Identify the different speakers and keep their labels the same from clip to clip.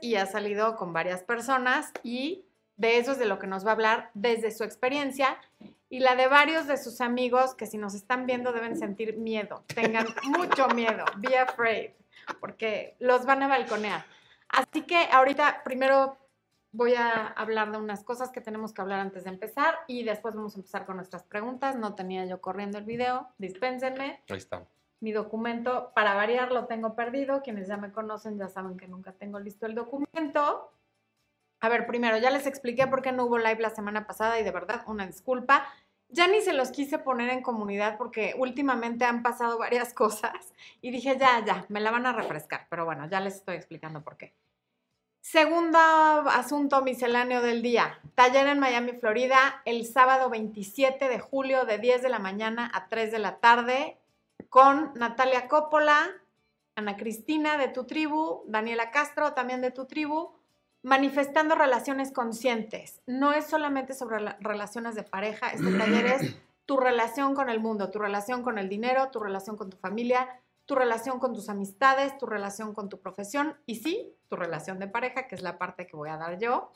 Speaker 1: y ha salido con varias personas y de eso es de lo que nos va a hablar desde su experiencia y la de varios de sus amigos que si nos están viendo deben sentir miedo, tengan mucho miedo, be afraid, porque los van a balconear. Así que ahorita primero voy a hablar de unas cosas que tenemos que hablar antes de empezar y después vamos a empezar con nuestras preguntas. No tenía yo corriendo el video, dispénsenme.
Speaker 2: Ahí está.
Speaker 1: Mi documento, para variar, lo tengo perdido. Quienes ya me conocen ya saben que nunca tengo listo el documento. A ver, primero, ya les expliqué por qué no hubo live la semana pasada y de verdad, una disculpa. Ya ni se los quise poner en comunidad porque últimamente han pasado varias cosas y dije, ya, ya, me la van a refrescar. Pero bueno, ya les estoy explicando por qué. Segundo asunto misceláneo del día. Taller en Miami, Florida, el sábado 27 de julio de 10 de la mañana a 3 de la tarde con Natalia Coppola, Ana Cristina de tu tribu, Daniela Castro también de tu tribu, manifestando relaciones conscientes. No es solamente sobre relaciones de pareja, este taller es tu relación con el mundo, tu relación con el dinero, tu relación con tu familia, tu relación con tus amistades, tu relación con tu profesión y sí, tu relación de pareja, que es la parte que voy a dar yo.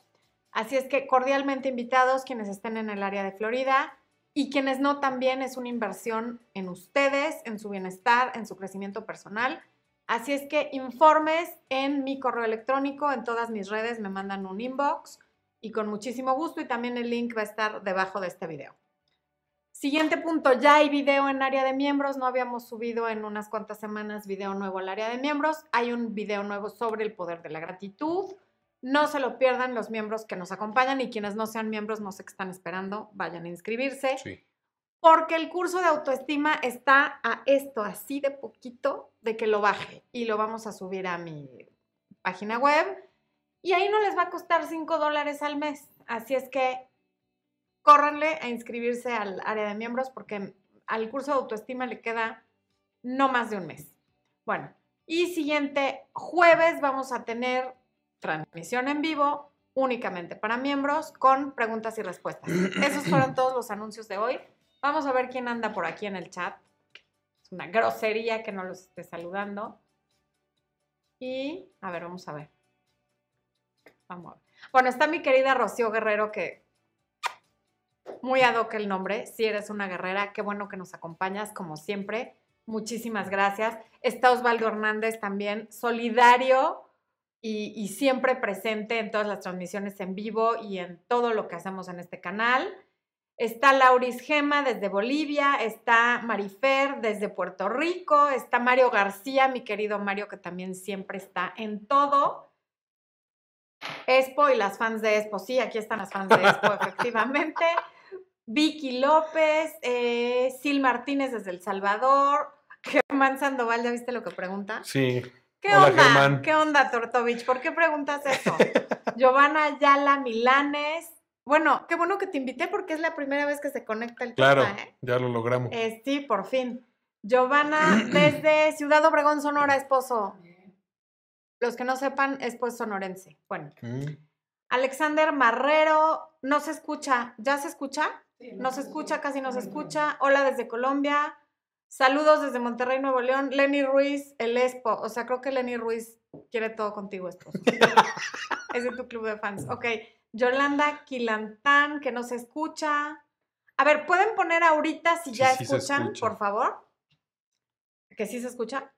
Speaker 1: Así es que cordialmente invitados quienes estén en el área de Florida y quienes no también es una inversión en ustedes, en su bienestar, en su crecimiento personal. Así es que informes en mi correo electrónico, en todas mis redes me mandan un inbox y con muchísimo gusto y también el link va a estar debajo de este video. Siguiente punto, ya hay video en área de miembros, no habíamos subido en unas cuantas semanas video nuevo al área de miembros, hay un video nuevo sobre el poder de la gratitud, no se lo pierdan los miembros que nos acompañan y quienes no sean miembros no sé qué están esperando, vayan a inscribirse.
Speaker 2: Sí.
Speaker 1: Porque el curso de autoestima está a esto, así de poquito, de que lo baje y lo vamos a subir a mi página web y ahí no les va a costar 5 dólares al mes. Así es que córranle a inscribirse al área de miembros porque al curso de autoestima le queda no más de un mes. Bueno, y siguiente jueves vamos a tener transmisión en vivo únicamente para miembros con preguntas y respuestas. Esos fueron todos los anuncios de hoy. Vamos a ver quién anda por aquí en el chat. Es una grosería que no los esté saludando. Y, a ver, vamos a ver. Vamos a ver. Bueno, está mi querida Rocío Guerrero que muy ad hoc el nombre. Si eres una guerrera, qué bueno que nos acompañas, como siempre. Muchísimas gracias. Está Osvaldo Hernández también, solidario y, siempre presente en todas las transmisiones en vivo y en todo lo que hacemos en este canal. Está Lauris Gema desde Bolivia, está Marifer desde Puerto Rico, está Mario García, mi querido Mario, que también siempre está en todo. Expo y las fans de Expo, sí, aquí están las fans de Expo, efectivamente. Vicky López, eh, Sil Martínez desde El Salvador, Germán Sandoval, ¿ya viste lo que pregunta?
Speaker 2: Sí.
Speaker 1: ¿Qué onda? ¿Qué onda, Tortovich? ¿Por qué preguntas eso? Giovanna Yala Milanes. Bueno, qué bueno que te invité porque es la primera vez que se conecta el
Speaker 2: Claro,
Speaker 1: ¿eh?
Speaker 2: ya lo logramos.
Speaker 1: Eh, sí, por fin. Giovanna desde Ciudad Obregón, Sonora, esposo. Los que no sepan, esposo sonorense. Bueno.
Speaker 2: Mm.
Speaker 1: Alexander Marrero, no se escucha. ¿Ya se escucha? no se escucha, casi no se escucha. Hola desde Colombia. Saludos desde Monterrey, Nuevo León. Lenny Ruiz, el Expo. O sea, creo que Lenny Ruiz quiere todo contigo, esposo. es de tu club de fans. Ok. Yolanda Quilantán, que no se escucha. A ver, ¿pueden poner ahorita si ya escuchan, por favor? ¿Que sí se escucha?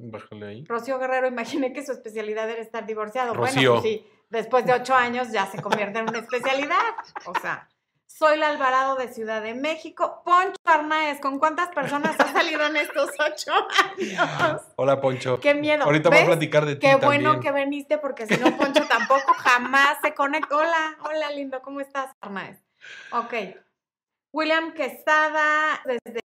Speaker 2: Bájale ahí.
Speaker 1: Rocío Guerrero, imaginé que su especialidad era estar divorciado.
Speaker 2: Rocío.
Speaker 1: Bueno, pues sí, después de ocho años ya se convierte en una especialidad. O sea, soy la Alvarado de Ciudad de México. Poncho Arnaez, ¿con cuántas personas ha salido en estos ocho años?
Speaker 2: Hola, Poncho.
Speaker 1: Qué miedo.
Speaker 2: Ahorita voy a platicar de ti
Speaker 1: Qué bueno que viniste, porque si no, Poncho tampoco jamás se conecta. Hola, hola, lindo, ¿cómo estás, Arnaez? Ok. William Quesada, desde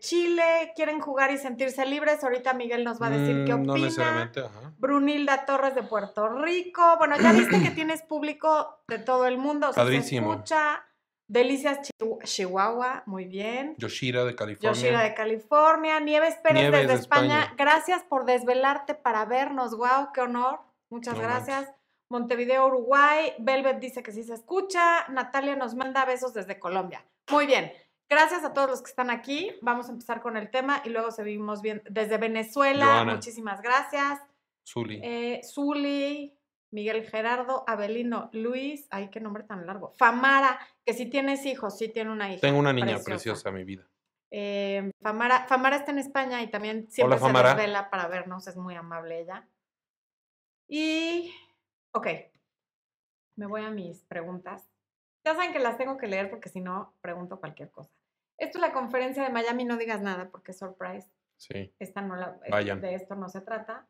Speaker 1: Chile, quieren jugar y sentirse libres. Ahorita Miguel nos va a decir qué
Speaker 2: Mm,
Speaker 1: opina.
Speaker 2: No necesariamente, ajá.
Speaker 1: Brunilda Torres de Puerto Rico. Bueno, ya viste que tienes público de todo el mundo. o sea, se
Speaker 2: Padrísimo.
Speaker 1: escucha. Delicias Chihu- Chihuahua, muy bien.
Speaker 2: Yoshira de California.
Speaker 1: Yoshira de California. Nieves Pérez
Speaker 2: Nieves
Speaker 1: desde
Speaker 2: de
Speaker 1: España.
Speaker 2: España.
Speaker 1: Gracias por desvelarte para vernos. Wow, qué honor. Muchas
Speaker 2: No
Speaker 1: gracias. Montevideo, Uruguay. Velvet dice que sí se escucha. Natalia nos manda besos desde Colombia. Muy bien. Gracias a todos los que están aquí. Vamos a empezar con el tema y luego seguimos bien desde Venezuela.
Speaker 2: Joana.
Speaker 1: Muchísimas gracias.
Speaker 2: Zuli.
Speaker 1: Eh, Zuli, Miguel Gerardo, Abelino, Luis, ay, qué nombre tan largo. Famara, que si tienes hijos, sí tiene una hija.
Speaker 2: Tengo una niña
Speaker 1: preciosa.
Speaker 2: preciosa, mi vida.
Speaker 1: Eh, Famara, Famara está en España y también siempre se
Speaker 2: Famara.
Speaker 1: desvela para vernos, es muy amable ella. Y, ok, me voy a mis preguntas. Ya saben que las tengo que leer porque si no, pregunto cualquier cosa. Esto es la conferencia de Miami, no digas nada porque es surprise.
Speaker 2: Sí.
Speaker 1: Esta no la,
Speaker 2: Vayan.
Speaker 1: de esto no se trata.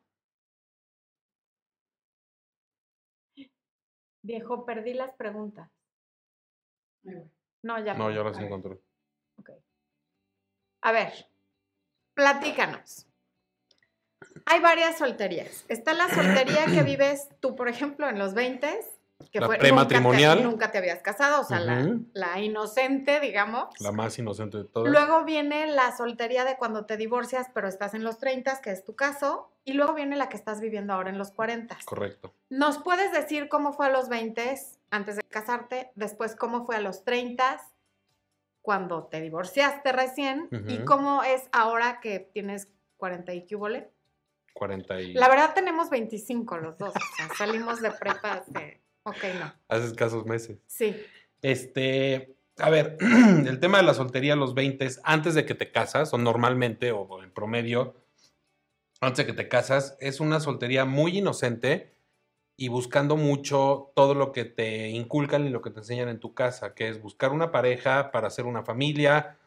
Speaker 1: Viejo, perdí las preguntas. No, ya.
Speaker 2: No, ya
Speaker 1: las
Speaker 2: encontré.
Speaker 1: Ok. A ver, platícanos. Hay varias solterías. Está la soltería que vives tú, por ejemplo, en los 20, que
Speaker 2: La
Speaker 1: fue
Speaker 2: prematrimonial.
Speaker 1: Nunca te, nunca te habías casado, o sea, la-
Speaker 2: Ujú.
Speaker 1: la, inocente, digamos.
Speaker 2: La más inocente de todas.
Speaker 1: Luego viene la soltería de cuando te divorcias, pero estás en los 30, que es tu caso. Y luego viene la que estás viviendo ahora en los 40.
Speaker 2: Correcto.
Speaker 1: ¿Nos puedes decir cómo fue a los 20 antes de casarte? Después, cómo fue a los 30 cuando te divorciaste recién? ¿Y
Speaker 2: Ujú.
Speaker 1: cómo es ahora que tienes 40 y qué hubole?
Speaker 2: 40 y...
Speaker 1: La verdad tenemos 25 los dos. O sea, salimos de prepa hace... Ok, no.
Speaker 2: Hace escasos meses.
Speaker 1: Sí.
Speaker 2: Este, a ver, el tema de la soltería a los 20, antes de que te casas, o normalmente, o en promedio, antes de que te casas, es una soltería muy inocente y buscando mucho todo lo que te inculcan y lo que te enseñan en tu casa, que es buscar una pareja para hacer una familia,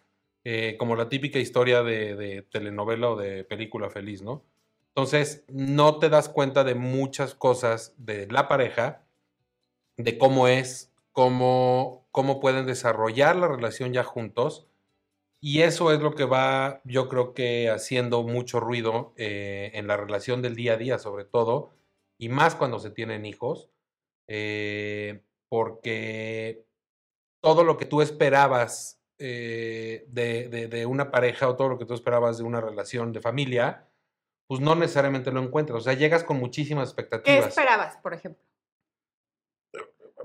Speaker 2: eh, como la típica historia de, de telenovela o de película feliz, ¿no? Entonces, no te das cuenta de muchas cosas de la pareja, de cómo es, cómo, cómo pueden desarrollar la relación ya juntos. Y eso es lo que va, yo creo que haciendo mucho ruido eh, en la relación del día a día, sobre todo, y más cuando se tienen hijos, eh, porque todo lo que tú esperabas eh, de, de- de una pareja o todo lo que tú esperabas de una relación de familia, pues no necesariamente lo encuentras. O sea, llegas con muchísimas
Speaker 1: ¿Qué
Speaker 2: expectativas.
Speaker 1: esperabas, por ejemplo?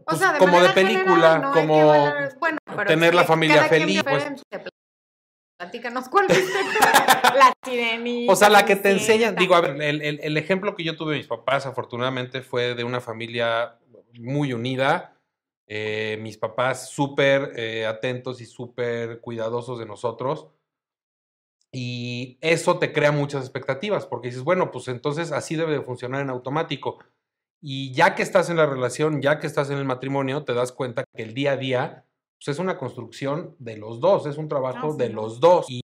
Speaker 2: Pues,
Speaker 1: sea, de
Speaker 2: como de película,
Speaker 1: no
Speaker 2: como
Speaker 1: bueno,
Speaker 2: tener
Speaker 1: es
Speaker 2: la familia feliz, pues.
Speaker 1: Platícanos, ¿cuál viste? La sirenita.
Speaker 2: O sea, la que te enseñan, digo, a ver, el, el- el ejemplo que yo tuve de mis papás, afortunadamente, fue de una familia muy unida. eh, mis papás súper eh, atentos y súper cuidadosos de nosotros. Y eso te crea muchas expectativas, porque dices, bueno, pues entonces así debe de funcionar en automático. Y ya que estás en la relación, ya que estás en el matrimonio, te das cuenta que el día a día pues, es una construcción de los dos, es un trabajo
Speaker 1: sí,
Speaker 2: de los dos. Y,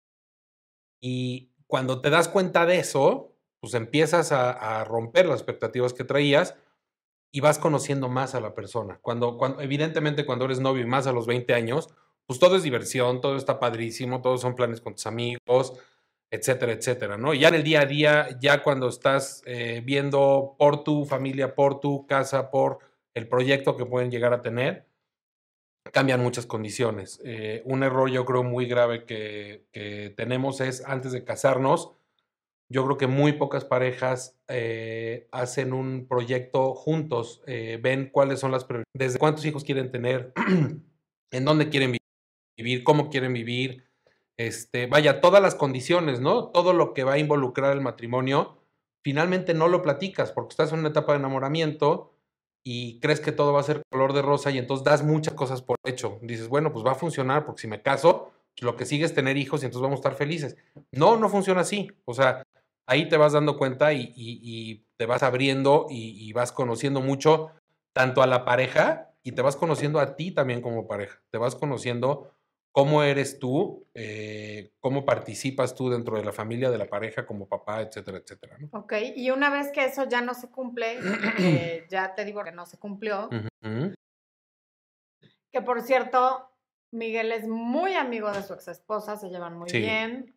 Speaker 2: y cuando te das cuenta de eso, pues empiezas a, a romper las expectativas que traías y vas conociendo más a la persona. Cuando, cuando, evidentemente, cuando eres novio y más a los 20 años, pues todo es diversión, todo está padrísimo, todos son planes con tus amigos, etcétera, etcétera, ¿no? Y ya en el día a día, ya cuando estás eh, viendo por tu familia, por tu casa, por el proyecto que pueden llegar a tener, cambian muchas condiciones. Eh, un error yo creo muy grave que, tenemos es antes de casarnos, yo creo que muy pocas parejas eh, hacen un proyecto juntos, ven cuáles son las prioridades, desde cuántos hijos quieren tener, en dónde quieren vi- vivir, cómo quieren vivir, este, vaya, todas las condiciones, ¿no? Todo lo que va a involucrar el matrimonio, finalmente no lo platicas porque estás en una etapa de enamoramiento y crees que todo va a ser color de rosa y entonces das muchas cosas por hecho. Dices, bueno, pues va a funcionar porque si me caso, pues lo que sigue es tener hijos y entonces vamos a estar felices. No, no funciona así. O sea, ahí te vas dando cuenta y, te vas abriendo y vas conociendo mucho tanto a la pareja y te vas conociendo a ti también como pareja. Te vas conociendo cómo eres tú, eh, cómo participas tú dentro de la familia, de la pareja, como papá, etcétera, etcétera. ¿no?
Speaker 1: Ok, y una vez que eso ya no se cumple, que ya te digo que no se cumplió, que por cierto, Miguel es muy amigo de su ex esposa, se llevan muy
Speaker 2: Sí.
Speaker 1: bien,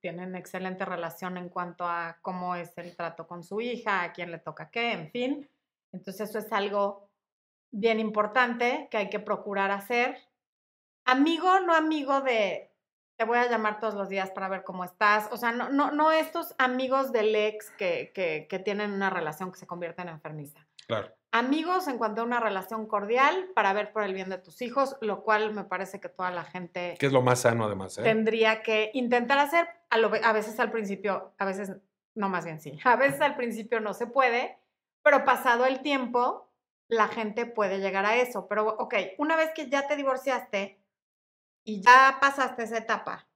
Speaker 1: tienen excelente relación en cuanto a cómo es el trato con su hija, a quién le toca qué, en fin. Entonces eso es algo bien importante que hay que procurar hacer. Amigo, no amigo de te voy a llamar todos los días para ver cómo estás. O sea, no, no, no estos amigos del ex que, que, que tienen una relación que se convierte en enfermiza.
Speaker 2: Claro.
Speaker 1: Amigos en cuanto a una relación cordial para ver por el bien de tus hijos, lo cual me parece que toda la gente
Speaker 2: Que es lo más sano además, ¿eh?
Speaker 1: tendría que intentar hacer. A, lo a veces al principio, a veces no más bien sí, a veces al principio no se puede, pero pasado el tiempo, la gente puede llegar a eso. Pero, ok, una vez que ya te divorciaste y ya pasaste esa etapa,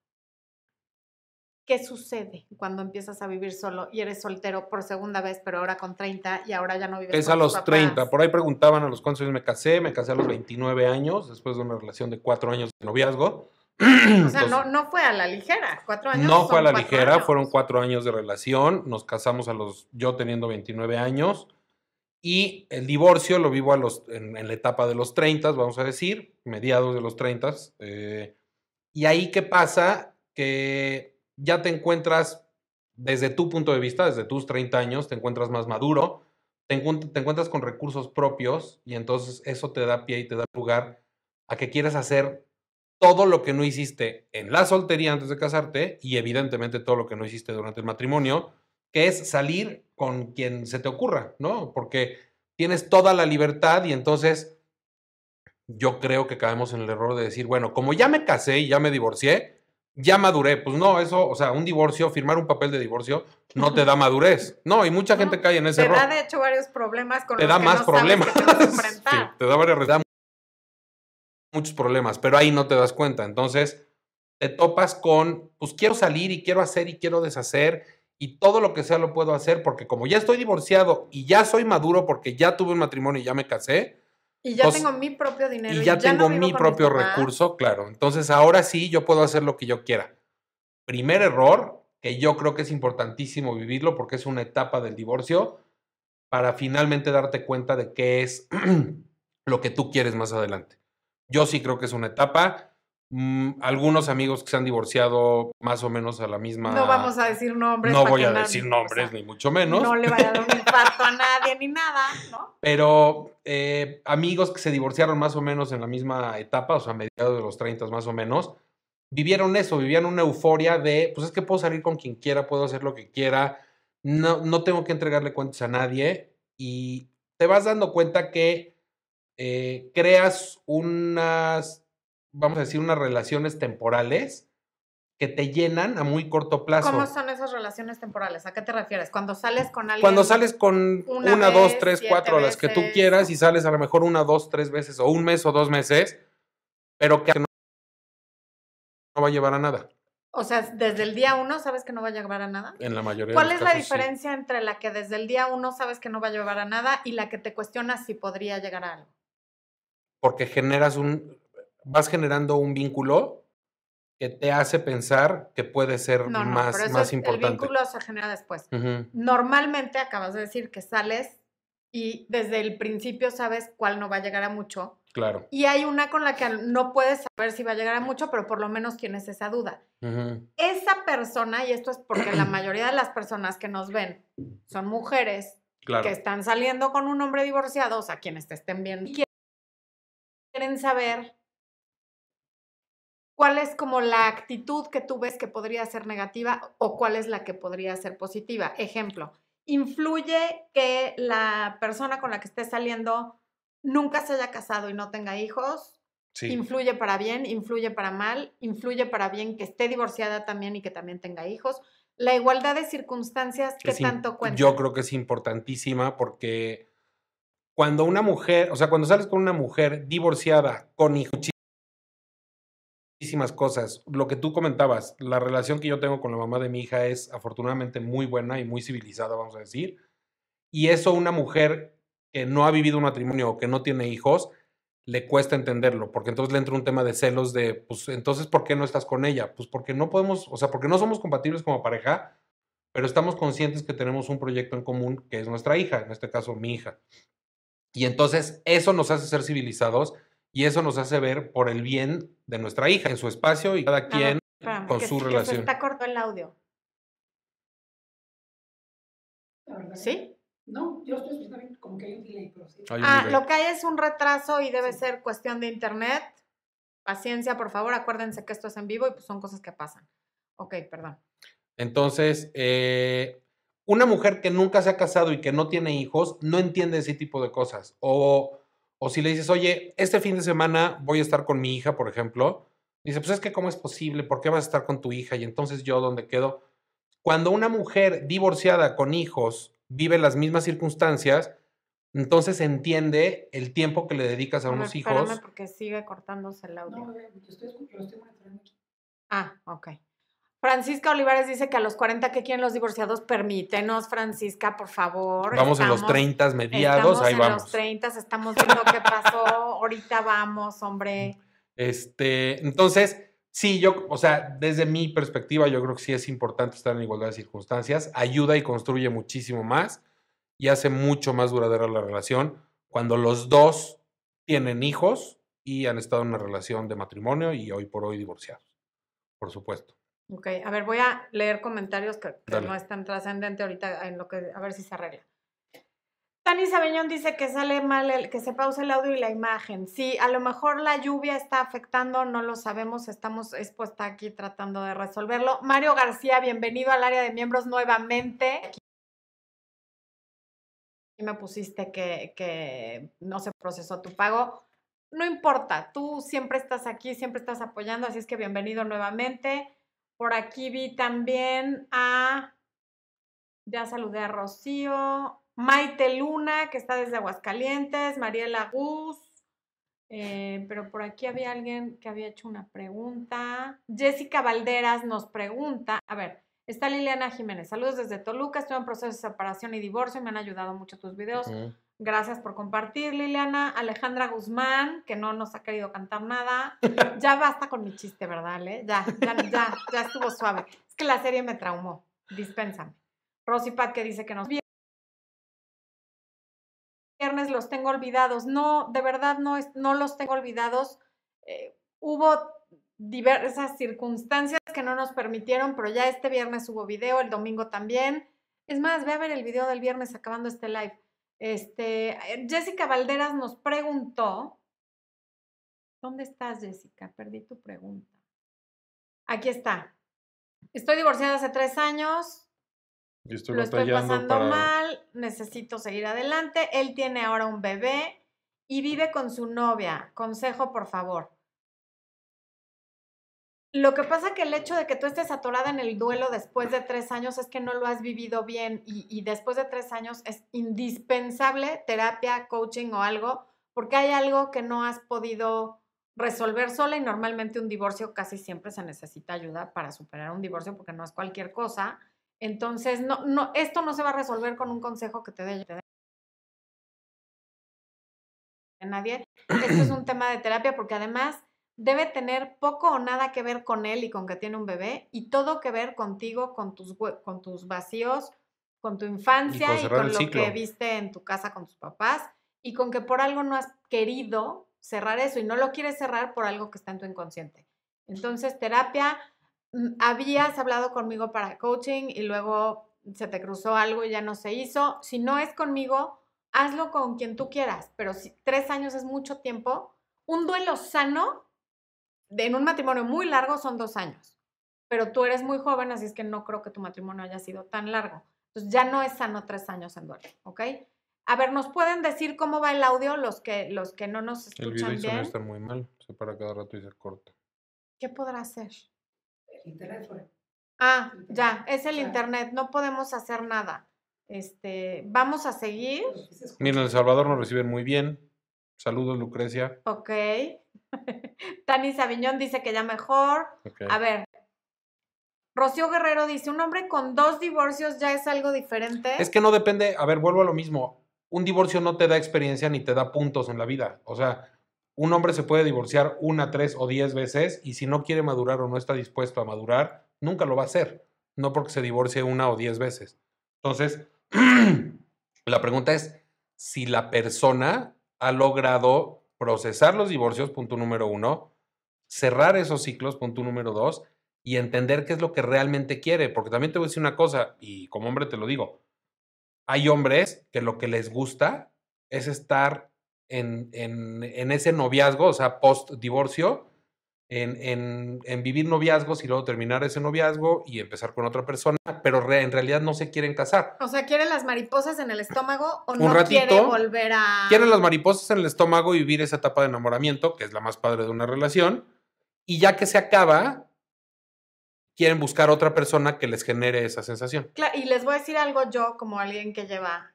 Speaker 1: ¿qué sucede cuando empiezas a vivir solo y eres soltero por segunda vez, pero ahora con 30 y ahora ya no vives
Speaker 2: Es
Speaker 1: con
Speaker 2: a
Speaker 1: tus
Speaker 2: los 30.
Speaker 1: papás?
Speaker 2: Por ahí preguntaban a los cuántos años me casé. Me casé a los 29 años, después de una relación de cuatro años de noviazgo.
Speaker 1: O sea, no, no fue a la ligera, cuatro años.
Speaker 2: No fue a la ligera,
Speaker 1: años.
Speaker 2: fueron cuatro años de relación. Nos casamos a los, yo teniendo 29 años. Y el divorcio lo vivo a los, en, la etapa de los 30, vamos a decir, mediados de los 30. eh, y ahí, ¿qué pasa? Que ya te encuentras, desde tu punto de vista, desde tus 30 años, te encuentras más maduro, te, te encuentras con recursos propios y entonces eso te da pie y te da lugar a que quieras hacer todo lo que no hiciste en la soltería antes de casarte y evidentemente todo lo que no hiciste durante el matrimonio, que es salir con quien se te ocurra, ¿no? Porque tienes toda la libertad y entonces yo creo que caemos en el error de decir, bueno, como ya me casé y ya me divorcié, ya maduré. Pues no, eso, o sea, un divorcio, firmar un papel de divorcio, no te da madurez. No, y mucha gente
Speaker 1: No,
Speaker 2: cae en ese
Speaker 1: Te
Speaker 2: error.
Speaker 1: da, de hecho, varios problemas con
Speaker 2: te
Speaker 1: los
Speaker 2: da
Speaker 1: que
Speaker 2: más
Speaker 1: no sabes
Speaker 2: problemas.
Speaker 1: que te
Speaker 2: Sí, te da varias- te da muchos problemas, pero ahí no te das cuenta. Entonces, te topas con, pues quiero salir y quiero hacer y quiero deshacer y todo lo que sea lo puedo hacer porque como ya estoy divorciado y ya soy maduro porque ya tuve un matrimonio y ya me casé
Speaker 1: Y ya
Speaker 2: Entonces,
Speaker 1: tengo mi propio dinero.
Speaker 2: y ya tengo mi propio recurso, claro. Entonces, ahora sí yo puedo hacer lo que yo quiera. Primer error, que yo creo que es importantísimo vivirlo porque es una etapa del divorcio para finalmente darte cuenta de qué es lo que tú quieres más adelante. Yo sí creo que es una etapa. Mm, algunos amigos que se han divorciado más o menos a la misma...
Speaker 1: No vamos a decir nombres.
Speaker 2: No voy a
Speaker 1: nadie-
Speaker 2: decir
Speaker 1: o
Speaker 2: nombres,
Speaker 1: sea,
Speaker 2: ni mucho menos.
Speaker 1: No le vaya a dar un infarto a nadie ni nada, ¿no?
Speaker 2: Pero eh, amigos que se divorciaron más o menos en la misma etapa, o sea, a mediados de los 30 más o menos, vivieron eso, vivían una euforia de, pues es que puedo salir con quien quiera, puedo hacer lo que quiera, no, no tengo que entregarle cuentas a nadie y te vas dando cuenta que eh, creas unas, vamos a decir, unas relaciones temporales que te llenan a muy corto plazo.
Speaker 1: ¿Cómo son esas relaciones temporales? ¿A qué te refieres? Cuando sales con alguien.
Speaker 2: Cuando sales con
Speaker 1: una
Speaker 2: una, dos, tres, cuatro, las que tú quieras y sales a lo mejor una, dos, tres veces o un mes o dos meses, pero que no, no va a llevar a nada
Speaker 1: O sea, desde el día uno sabes que no va a llevar a nada.
Speaker 2: en la mayoría
Speaker 1: ¿Cuál
Speaker 2: de
Speaker 1: es
Speaker 2: los
Speaker 1: la
Speaker 2: casos. sí.
Speaker 1: diferencia entre la que desde el día uno sabes que no va a llevar a nada y la que te cuestionas si podría llegar a algo?
Speaker 2: Porque generas un, vas generando un vínculo que te hace pensar que puede ser
Speaker 1: No, no,
Speaker 2: más,
Speaker 1: pero eso
Speaker 2: más
Speaker 1: es-
Speaker 2: importante.
Speaker 1: el vínculo se genera después. Normalmente acabas de decir que sales y desde el principio sabes cuál no va a llegar a mucho.
Speaker 2: claro.
Speaker 1: Y hay una con la que no puedes saber si va a llegar a mucho, pero por lo menos tienes esa duda. Esa persona, y esto es porque la mayoría de las personas que nos ven son mujeres
Speaker 2: claro.
Speaker 1: que están saliendo con un hombre divorciado, o sea, quienes te estén viendo, y quieren saber cuál es como la actitud que tú ves que podría ser negativa o cuál es la que podría ser positiva. Ejemplo, influye que la persona con la que estés saliendo nunca se haya casado y no tenga hijos.
Speaker 2: Sí.
Speaker 1: Influye para bien, influye para mal, influye para bien que esté divorciada también y que también tenga hijos. La igualdad de circunstancias, ¿qué
Speaker 2: Es
Speaker 1: tanto cuenta?
Speaker 2: Yo creo que es importantísima porque cuando una mujer, o sea, cuando sales con una mujer divorciada, con hijos, muchísimas cosas, lo que tú comentabas, la relación que yo tengo con la mamá de mi hija es afortunadamente muy buena y muy civilizada, vamos a decir. Y eso una mujer que no ha vivido un matrimonio o que no tiene hijos, le cuesta entenderlo, porque entonces le entra un tema de celos de, pues entonces, ¿por qué no estás con ella? Pues porque no podemos, o sea, porque no somos compatibles como pareja, pero estamos conscientes que tenemos un proyecto en común que es nuestra hija, en este caso mi hija. Y entonces eso nos hace ser civilizados y eso nos hace ver por el bien de nuestra hija en su espacio y cada quien
Speaker 1: espérame,
Speaker 2: con
Speaker 1: que
Speaker 2: su
Speaker 1: que
Speaker 2: relación.
Speaker 1: Se está corto el audio. ¿Sí?
Speaker 3: No, yo estoy escuchando bien, como que hay un delay, pero sí.
Speaker 1: Ah, lo que hay es un retraso y debe
Speaker 3: Sí.
Speaker 1: ser cuestión de internet. Paciencia, por favor, acuérdense que esto es en vivo y pues son cosas que pasan. Ok, perdón.
Speaker 2: Entonces, eh, una mujer que nunca se ha casado y que no tiene hijos no entiende ese tipo de cosas. O, o si le dices, oye, este fin de semana voy a estar con mi hija, por ejemplo, dice, pues es que cómo es posible, ¿por qué vas a estar con tu hija? Y entonces yo, ¿dónde quedo? Cuando una mujer divorciada con hijos vive las mismas circunstancias, entonces entiende el tiempo que le dedicas a,
Speaker 1: ver,
Speaker 2: unos hijos.
Speaker 1: porque sigue cortándose el audio.
Speaker 3: No, yo estoy, yo estoy.
Speaker 1: Ah, ok. Francisca Olivares dice que a los 40 que quieren los divorciados, permítenos, Francisca, por favor.
Speaker 2: Vamos en los
Speaker 1: Estamos-
Speaker 2: 30 mediados,
Speaker 1: estamos
Speaker 2: ahí
Speaker 1: en
Speaker 2: vamos.
Speaker 1: los 30, estamos viendo qué pasó. Ahorita vamos, hombre.
Speaker 2: Este, entonces, sí, yo, o sea, desde mi perspectiva, yo creo que sí es importante estar en igualdad de circunstancias. Ayuda y construye muchísimo más y hace mucho más duradera la relación cuando los dos tienen hijos y han estado en una relación de matrimonio y hoy por hoy divorciados. Por supuesto.
Speaker 1: Ok, a ver, voy a leer comentarios que, no están trascendentes ahorita en lo que, a ver si se arregla. Tani Sabeñón dice que sale mal, el, que se pausa el audio y la imagen. Sí, a lo mejor la lluvia está afectando, no lo sabemos, estamos expuesta aquí tratando de resolverlo. Mario García, bienvenido al área de miembros nuevamente. Aquí me pusiste que, que no se procesó tu pago. No importa, tú siempre estás aquí, siempre estás apoyando, así es que bienvenido nuevamente. Por aquí vi también a, ya saludé a Rocío, Maite Luna, que está desde Aguascalientes, Mariela Gus, eh, pero por aquí había alguien que había hecho una pregunta. Jessica Valderas nos pregunta, a ver, está Liliana Jiménez, saludos desde Toluca, estoy en proceso de separación y divorcio, me han ayudado mucho tus videos. Gracias por compartir, Liliana. Alejandra Guzmán, que no nos ha querido cantar nada. Ya basta con mi chiste, ¿verdad, Ale? Ya, ya, ya, estuvo suave. Es que la serie me traumó. Dispénsame. Rosy Pat que dice que nos viernes los tengo olvidados. No, de verdad no, no los tengo olvidados. Eh, hubo diversas circunstancias que no nos permitieron, pero ya este viernes hubo video, el domingo también. Es más, ve a ver el video del viernes acabando este live. Este, eh, Jessica Valderas nos preguntó, ¿dónde estás, Jessica? Perdí tu pregunta. Aquí está. Estoy divorciada hace tres años,
Speaker 2: Yo estoy
Speaker 1: lo estoy pasando
Speaker 2: para-
Speaker 1: mal, necesito seguir adelante. Él tiene ahora un bebé y vive con su novia. Consejo, por favor. Lo que pasa que el hecho de que tú estés atorada en el duelo después de tres años es que no lo has vivido bien y, y después de tres años es indispensable terapia, coaching o algo, porque hay algo que no has podido resolver sola y normalmente un divorcio casi siempre se necesita ayuda para superar un divorcio porque no es cualquier cosa. Entonces, no, no, esto no se va a resolver con un consejo que te dé te dé nadie. Esto es un tema de terapia porque además debe tener poco o nada que ver con él y con que tiene un bebé y todo que ver contigo, con tus, hue- con tus vacíos, con tu infancia y
Speaker 2: cerrar
Speaker 1: con lo que viste en tu casa con tus papás y con que por algo no has querido cerrar eso y no lo quieres cerrar por algo que está en tu inconsciente. Entonces, terapia, mm, habías hablado conmigo para coaching y luego se te cruzó algo y ya no se hizo. Si no es conmigo, hazlo con quien tú quieras, pero si tres años es mucho tiempo, un duelo sano en un matrimonio muy largo son dos años, pero tú eres muy joven, así es que no creo que tu matrimonio haya sido tan largo. Entonces ya no es sano tres años en duelo, ¿ok? A ver, ¿nos pueden decir cómo va el audio los que, los que no nos
Speaker 2: El video
Speaker 1: escuchan
Speaker 2: y sonido
Speaker 1: bien?
Speaker 2: está muy mal. Se para cada rato y se corta.
Speaker 1: ¿Qué podrá hacer?
Speaker 3: El internet fue.
Speaker 1: Ah,
Speaker 3: Internet.
Speaker 1: ya, es el
Speaker 3: O sea-
Speaker 1: internet, no podemos hacer nada. Este, vamos a seguir,
Speaker 3: escucha.
Speaker 2: Miren, El Salvador nos reciben muy bien. Saludos, Lucrecia.
Speaker 1: ok. Tani Sabiñón dice que ya mejor.
Speaker 2: Ok.
Speaker 1: A ver. Rocío Guerrero dice, un hombre con dos divorcios ya es algo diferente.
Speaker 2: Es que no depende, a ver, vuelvo a lo mismo. Un divorcio no te da experiencia ni te da puntos en la vida. O sea, un hombre se puede divorciar una, tres o diez veces y si no quiere madurar o no está dispuesto a madurar, nunca lo va a hacer. No porque se divorcie una o diez veces. Entonces, la pregunta es si la persona ha logrado procesar los divorcios, punto número uno, cerrar esos ciclos, punto número dos, y entender qué es lo que realmente quiere. Porque también te voy a decir una cosa, y como hombre te lo digo, hay hombres que lo que les gusta es estar en, en- en ese noviazgo, o sea, post divorcio, en, en- en vivir noviazgos y luego terminar ese noviazgo y empezar con otra persona, pero re- en realidad no se quieren casar.
Speaker 1: O sea, ¿quiere las mariposas en el estómago o
Speaker 2: Un
Speaker 1: no quiere
Speaker 2: ratito,
Speaker 1: volver a...?
Speaker 2: Quieren las mariposas en el estómago y vivir esa etapa de enamoramiento, que es la más padre de una relación, y ya que se acaba, quieren buscar otra persona que les genere esa sensación.
Speaker 1: Cla- Y les voy a decir algo yo, como alguien que lleva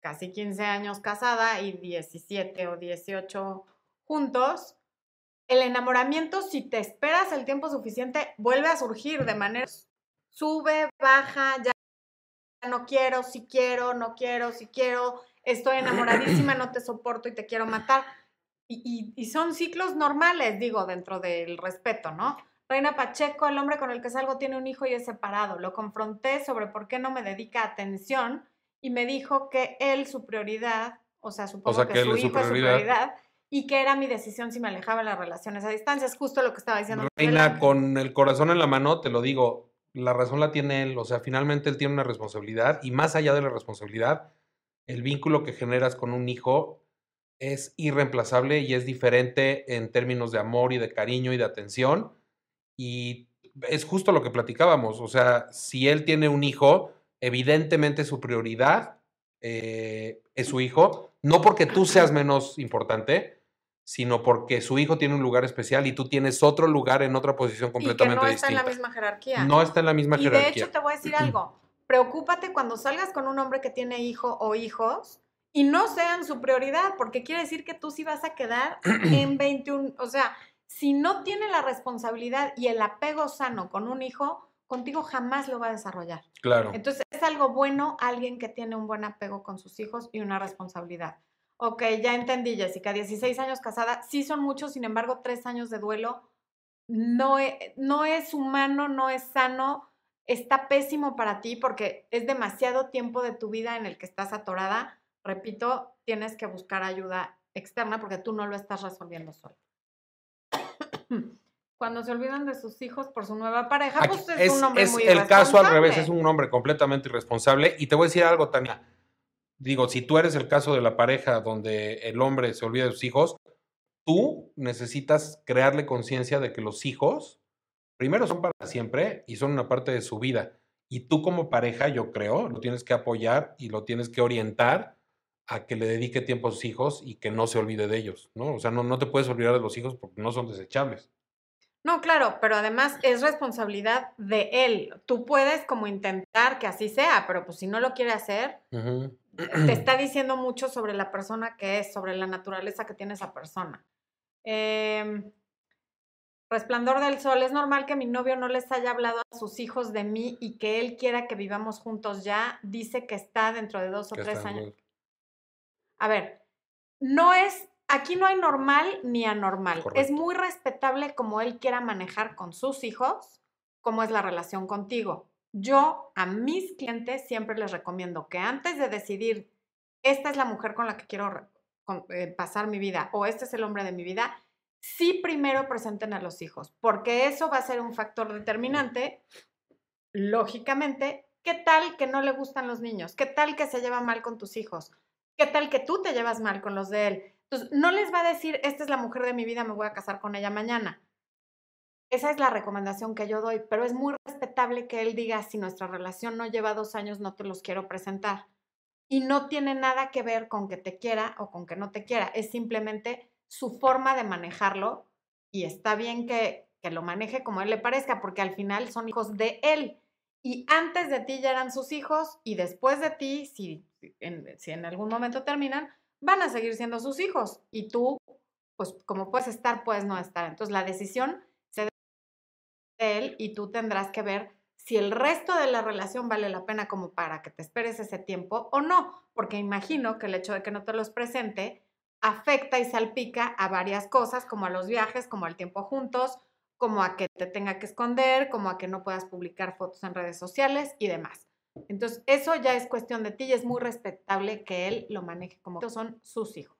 Speaker 1: casi 15 años casada y 17 o 18 juntos, el enamoramiento, si te esperas el tiempo suficiente, vuelve a surgir de manera sube, baja, ya no quiero, si quiero, no quiero, si quiero, estoy enamoradísima, no te soporto y te quiero matar. Y, y- y son ciclos normales, digo, dentro del respeto, ¿no? Reina Pacheco, el hombre con el que salgo tiene un hijo y es separado. Lo confronté sobre por qué no me dedica atención y me dijo que él, su prioridad, o sea, supongo
Speaker 2: sea,
Speaker 1: que, su hijo es su
Speaker 2: prioridad.
Speaker 1: Y que era mi decisión si me alejaba de las relaciones a distancia. Es justo lo que estaba diciendo.
Speaker 2: Reina, con el corazón en la mano, te lo digo, la razón la tiene él, o sea, finalmente él tiene una responsabilidad y más allá de la responsabilidad, el vínculo que generas con un hijo es irreemplazable y es diferente en términos de amor y de cariño y de atención. Y es justo lo que platicábamos, o sea, si él tiene un hijo, evidentemente su prioridad eh, es su hijo, no porque tú seas menos importante, sino porque su hijo tiene un lugar especial y tú tienes otro lugar en otra posición
Speaker 1: y que
Speaker 2: completamente
Speaker 1: no está en
Speaker 2: distinta.
Speaker 1: la misma jerarquía.
Speaker 2: No está en la misma
Speaker 1: Y de
Speaker 2: jerarquía.
Speaker 1: hecho te voy a decir algo. Preocúpate cuando salgas con un hombre que tiene hijo o hijos y no sean su prioridad, porque quiere decir que tú sí vas a quedar en 21. O sea, si no tiene la responsabilidad y el apego sano con un hijo, contigo jamás lo va a desarrollar.
Speaker 2: Claro.
Speaker 1: Entonces es algo bueno alguien que tiene un buen apego con sus hijos y una responsabilidad. Ok, ya entendí, Jessica, 16 años casada, sí son muchos, sin embargo, tres años de duelo no e- no es humano, no es sano, está pésimo para ti porque es demasiado tiempo de tu vida en el que estás atorada. Repito, tienes que buscar ayuda externa porque tú no lo estás resolviendo solo. Cuando se olvidan de sus hijos por su nueva pareja,
Speaker 2: Aquí
Speaker 1: pues es,
Speaker 2: es
Speaker 1: un hombre
Speaker 2: es
Speaker 1: muy
Speaker 2: el caso al revés, es un hombre completamente irresponsable. Y te voy a decir algo, Tania. Digo, si tú eres el caso de la pareja donde el hombre se olvida de sus hijos, tú necesitas crearle conciencia de que los hijos, primero, son para siempre y son una parte de su vida. Y tú como pareja, yo creo, lo tienes que apoyar y lo tienes que orientar a que le dedique tiempo a sus hijos y que no se olvide de ellos, ¿no? O sea, no, no te puedes olvidar de los hijos porque no son desechables.
Speaker 1: No, claro, pero además es responsabilidad de él. Tú puedes como intentar que así sea, pero pues si no lo quiere hacer. Te está diciendo mucho sobre la persona que es, sobre la naturaleza que tiene esa persona. Em, Resplandor del Sol, es normal que mi novio no les haya hablado a sus hijos de mí y que él quiera que vivamos juntos ya. Dice que está dentro de dos o
Speaker 2: Que
Speaker 1: tres años.
Speaker 2: muy-
Speaker 1: A ver, no es, aquí no hay normal ni anormal. Es muy respetable como él quiera manejar con sus hijos, cómo es la relación contigo. Yo a mis clientes siempre les recomiendo que antes de decidir, esta es la mujer con la que quiero eh, pasar mi vida o este es el hombre de mi vida, sí primero presenten a los hijos, porque eso va a ser un factor determinante, lógicamente. ¿Qué tal que no le gustan los niños? ¿Qué tal que se lleva mal con tus hijos? ¿Qué tal que tú te llevas mal con los de él? Entonces, no les va a decir, esta es la mujer de mi vida, me voy a casar con ella mañana. Esa es la recomendación que yo doy, pero es muy respetable que él diga, si nuestra relación no lleva dos años, no te los quiero presentar. Y no tiene nada que ver con que te quiera o con que no te quiera, es simplemente su forma de manejarlo y está bien que, que lo maneje como él le parezca, porque al final son hijos de él. Y antes de ti ya eran sus hijos y después de ti, si en, si en algún momento terminan, van a seguir siendo sus hijos. Y tú, pues como puedes estar, puedes no estar. Entonces la decisión él y tú tendrás que ver si el resto de la relación vale la pena como para que te esperes ese tiempo o no, porque imagino que el hecho de que no te los presente afecta y salpica a varias cosas, como a los viajes, como al tiempo juntos, como a que te tenga que esconder, como a que no puedas publicar fotos en redes sociales y demás. Entonces, eso ya es cuestión de ti y es muy respetable que él lo maneje como son sus hijos.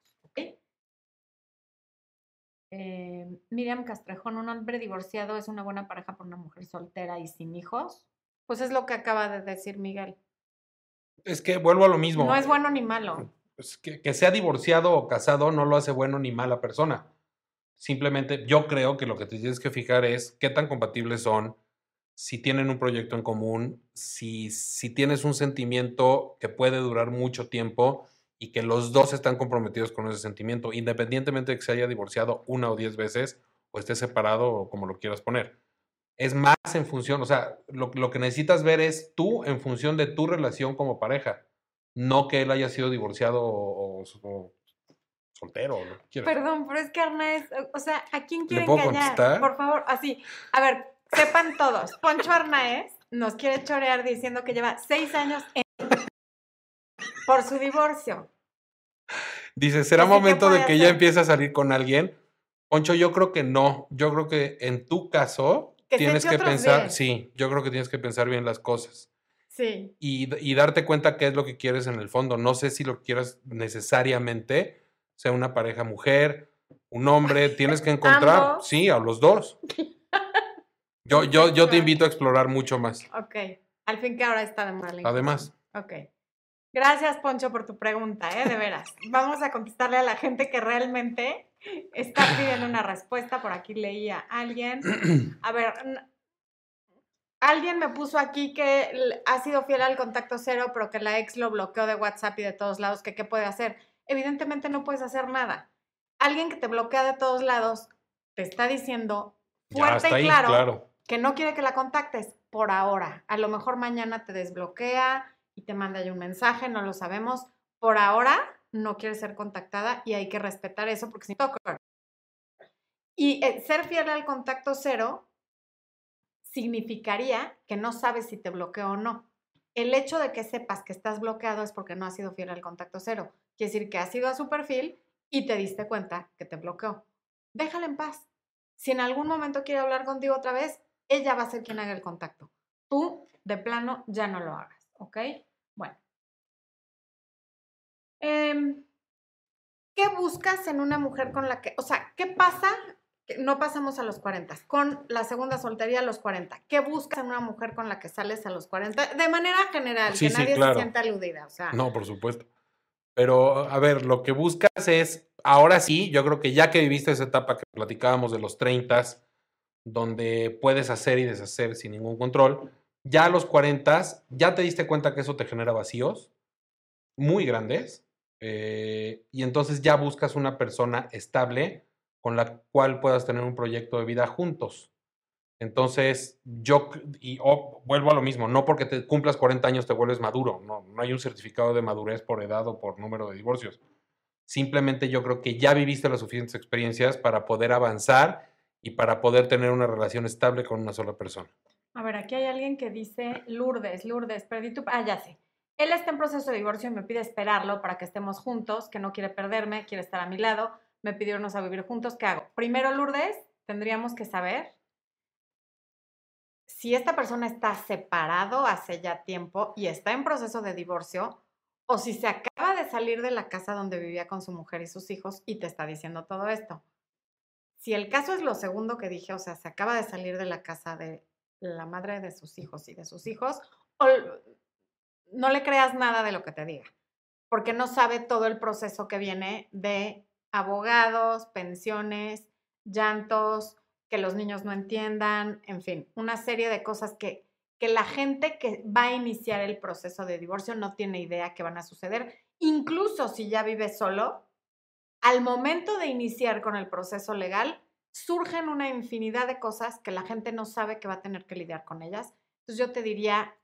Speaker 1: Eh, Miriam Castrejón, un hombre divorciado es una buena pareja por una mujer soltera y sin hijos. Pues es lo que acaba de decir Miguel.
Speaker 2: Es que vuelvo a lo mismo.
Speaker 1: No es bueno ni malo.
Speaker 2: Pues, que, que sea divorciado o casado no lo hace bueno ni mala persona. Simplemente yo creo que lo que te tienes que fijar es qué tan compatibles son, si tienen un proyecto en común, si, si tienes un sentimiento que puede durar mucho tiempo y que los dos están comprometidos con ese sentimiento, independientemente de que se haya divorciado una o diez veces o esté separado o como lo quieras poner. es más en función, o sea, lo, lo que necesitas ver es tú en función de tu relación como pareja, no que él haya sido divorciado o, o- o soltero. o lo que quieras.
Speaker 1: Perdón, pero es que Arnés, o sea, ¿a quién quieren
Speaker 2: puedo
Speaker 1: engañar?
Speaker 2: contestar?
Speaker 1: Por favor, así. A ver, sepan todos, Poncho Arnaez nos quiere chorear diciendo que lleva seis años en- por su divorcio.
Speaker 2: Dice, ¿será
Speaker 1: Así que
Speaker 2: momento de que ya
Speaker 1: hacer.
Speaker 2: empiece a salir con alguien? Poncho, yo creo que no. Yo creo que en tu caso
Speaker 1: Que
Speaker 2: tienes que pensar,
Speaker 1: diez.
Speaker 2: sí, yo creo que tienes que pensar bien las cosas
Speaker 1: Sí.
Speaker 2: y, y darte cuenta qué es lo que quieres en el fondo. No sé si lo quieras necesariamente sea una pareja mujer, un hombre, tienes que encontrar,
Speaker 1: Ambos.
Speaker 2: sí, a los dos. Yo, yo, yo te invito a explorar mucho más.
Speaker 1: Ok. Al fin que ahora está de moda la
Speaker 2: Además.
Speaker 1: Ok. Gracias, Poncho, por tu pregunta, ¿eh? De veras. Vamos a contestarle a la gente que realmente está pidiendo una respuesta. Por aquí leía alguien. A ver, alguien me puso aquí que ha sido fiel al contacto cero, pero que la ex lo bloqueó de WhatsApp y de todos lados, que qué puede hacer. Evidentemente no puedes hacer nada. Alguien que te bloquea de todos lados te está diciendo fuerte y
Speaker 2: ahí,
Speaker 1: claro,
Speaker 2: claro.
Speaker 1: que no quiere que la contactes por ahora. A lo mejor mañana te desbloquea y te manda ahí un mensaje, no lo sabemos. Por ahora no quiere ser contactada y hay que respetar eso porque si no, y eh, ser fiel al contacto cero significaría que no sabes si te bloqueó o no. El hecho de que sepas que estás bloqueado es porque no has sido fiel al contacto cero. Quiere decir que has ido a su perfil y te diste cuenta que te bloqueó. Déjala en paz. Si en algún momento quiere hablar contigo otra vez, ella va a ser quien haga el contacto. Tú, de plano, ya no lo hagas, ¿ok? Bueno. Em, ¿Qué buscas en una mujer con la que, o sea, qué pasa? No pasamos a los 40, con la segunda soltería a los 40. ¿Qué buscas en una mujer con la que sales a los 40? De manera general,
Speaker 2: Sí,
Speaker 1: que
Speaker 2: sí,
Speaker 1: nadie
Speaker 2: claro.
Speaker 1: se sienta aludida, o sea.
Speaker 2: No, por supuesto. Pero, a ver, lo que buscas es, ahora sí, yo creo que ya que viviste esa etapa que platicábamos de los 30, donde puedes hacer y deshacer sin ningún control, ya a los 40 ya te diste cuenta que eso te genera vacíos muy grandes, eh, y entonces ya buscas una persona estable con la cual puedas tener un proyecto de vida juntos. Entonces, yo, y oh, vuelvo a lo mismo, no porque te cumplas 40 años te vuelves maduro, no, no hay un certificado de madurez por edad o por número de divorcios. Simplemente yo creo que ya viviste las suficientes experiencias para poder avanzar y para poder tener una relación estable con una sola persona.
Speaker 1: A ver, aquí hay alguien que dice, Lourdes, Lourdes, perdí tu... Ah, ya sé. Él está en proceso de divorcio y me pide esperarlo para que estemos juntos, que no quiere perderme, quiere estar a mi lado, me pidió irnos a vivir juntos. ¿Qué hago? Primero, Lourdes, tendríamos que saber si esta persona está separado hace ya tiempo y está en proceso de divorcio o si se acaba de salir de la casa donde vivía con su mujer y sus hijos y te está diciendo todo esto. Si el caso es lo segundo que dije, o sea, se acaba de salir de la casa de la madre de sus hijos y de sus hijos, ol- no le creas nada de lo que te diga, porque no sabe todo el proceso que viene de abogados, pensiones, llantos, que los niños no entiendan, en fin, una serie de cosas que, que la gente que va a iniciar el proceso de divorcio no tiene idea que van a suceder, incluso si ya vive solo, al momento de iniciar con el proceso legal, surgen una infinidad de cosas que la gente no sabe que va a tener que lidiar con ellas. Entonces yo te diría,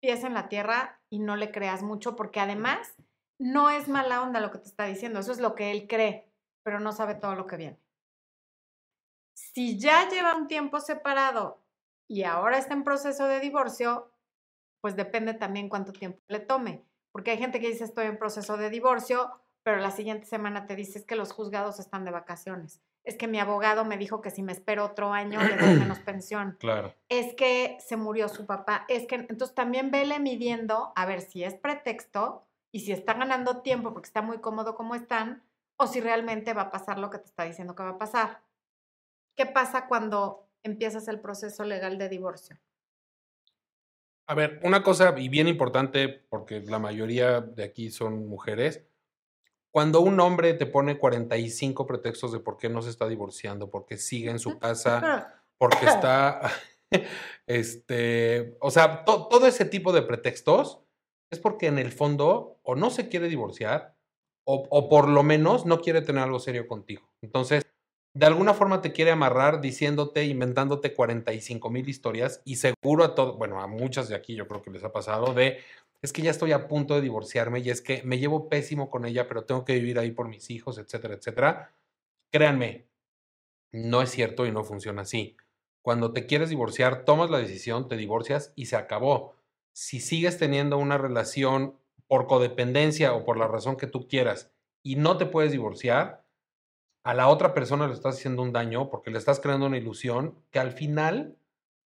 Speaker 1: pies en la tierra y no le creas mucho, porque además no es mala onda lo que te está diciendo, eso es lo que él cree, pero no sabe todo lo que viene. Si ya lleva un tiempo separado y ahora está en proceso de divorcio, pues depende también cuánto tiempo le tome, porque hay gente que dice estoy en proceso de divorcio, pero la siguiente semana te dices que los juzgados están de vacaciones. Es que mi abogado me dijo que si me espero otro año le doy menos pensión
Speaker 2: Claro.
Speaker 1: es que se murió su papá, es que entonces también vele midiendo a ver si es pretexto y si está ganando tiempo porque está muy cómodo como están o si realmente va a pasar lo que te está diciendo que va a pasar. ¿Qué pasa cuando empiezas el proceso legal de divorcio?
Speaker 2: A ver, una cosa y bien importante, porque la mayoría de aquí son mujeres, cuando un hombre te pone 45 pretextos de por qué no se está divorciando, porque sigue en su casa, porque está, este, o sea, to- todo ese tipo de pretextos es porque en el fondo o no se quiere divorciar o, o por lo menos no quiere tener algo serio contigo. Entonces, de alguna forma te quiere amarrar diciéndote, inventándote 45 mil historias y seguro a todo, bueno, a muchas de aquí yo creo que les ha pasado de, es que ya estoy a punto de divorciarme y es que me llevo pésimo con ella, pero tengo que vivir ahí por mis hijos, etcétera, etcétera. Créanme, no es cierto y no funciona así. Cuando te quieres divorciar, tomas la decisión, te divorcias y se acabó. Si sigues teniendo una relación por codependencia o por la razón que tú quieras y no te puedes divorciar, a la otra persona le estás haciendo un daño porque le estás creando una ilusión que al final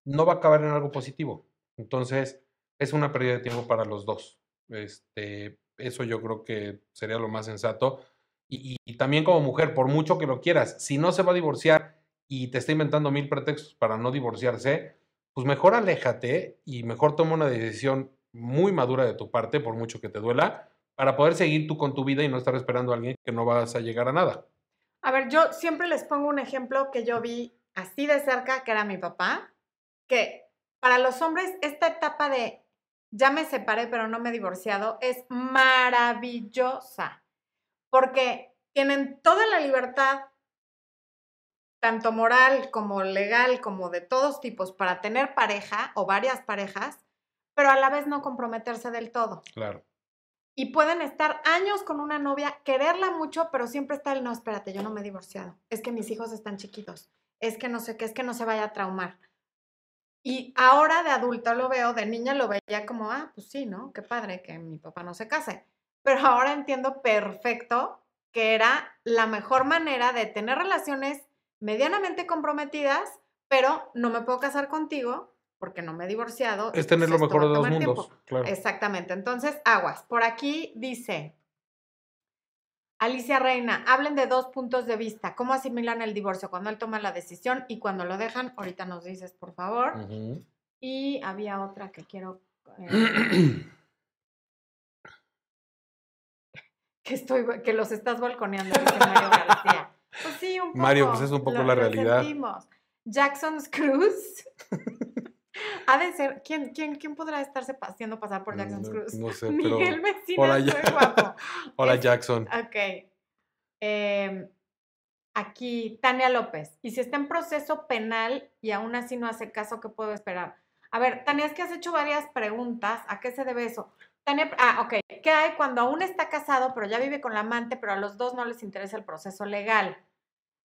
Speaker 2: no va a acabar en algo positivo. Entonces, es una pérdida de tiempo para los dos. Este, eso yo creo que sería lo más sensato. Y, y también como mujer, por mucho que lo quieras, si no se va a divorciar y te está inventando mil pretextos para no divorciarse, pues mejor aléjate y mejor toma una decisión muy madura de tu parte, por mucho que te duela, para poder seguir tú con tu vida y no estar esperando a alguien que no vas a llegar a nada.
Speaker 1: A ver, yo siempre les pongo un ejemplo que yo vi así de cerca, que era mi papá, que para los hombres esta etapa de ya me separé pero no me he divorciado es maravillosa, porque tienen toda la libertad, tanto moral como legal, como de todos tipos, para tener pareja o varias parejas, pero a la vez no comprometerse del todo.
Speaker 2: Claro.
Speaker 1: Y pueden estar años con una novia, quererla mucho, pero siempre está el no, espérate, yo no me he divorciado. Es que mis hijos están chiquitos. Es que no sé qué, es que no se vaya a traumar. Y ahora de adulta lo veo, de niña lo veía como, ah, pues sí, ¿no? Qué padre que mi papá no se case. Pero ahora entiendo perfecto que era la mejor manera de tener relaciones medianamente comprometidas, pero no me puedo casar contigo porque no me he divorciado.
Speaker 2: Es tener lo mejor de dos mundos. Claro.
Speaker 1: Exactamente. Entonces, aguas. Por aquí dice Alicia Reina, hablen de dos puntos de vista. ¿Cómo asimilan el divorcio? Cuando él toma la decisión y cuando lo dejan. Ahorita nos dices, por favor. Y había otra que quiero. eh, que, estoy, que los estás balconeando, dice Mario García. Pues sí, un poco.
Speaker 2: Mario, pues es un poco la realidad.
Speaker 1: sentimos. Jackson's Cruz. ha de ser. ¿quién, quién, ¿Quién podrá estarse haciendo pasar por Jackson's
Speaker 2: No-
Speaker 1: Cruz?
Speaker 2: no sé, pero-
Speaker 1: Miguel Vecina,
Speaker 2: Hola,
Speaker 1: soy
Speaker 2: Ya-
Speaker 1: guapo.
Speaker 2: Hola,
Speaker 1: Es-
Speaker 2: Jackson.
Speaker 1: Ok. Em, aquí, Tania López. Y si está en proceso penal y aún así no hace caso, ¿qué puedo esperar? A ver, Tania, es que has hecho varias preguntas. ¿A qué se debe eso? Tania, ah, ok. ¿Qué hay cuando aún está casado, pero ya vive con la amante, pero a los dos no les interesa el proceso legal?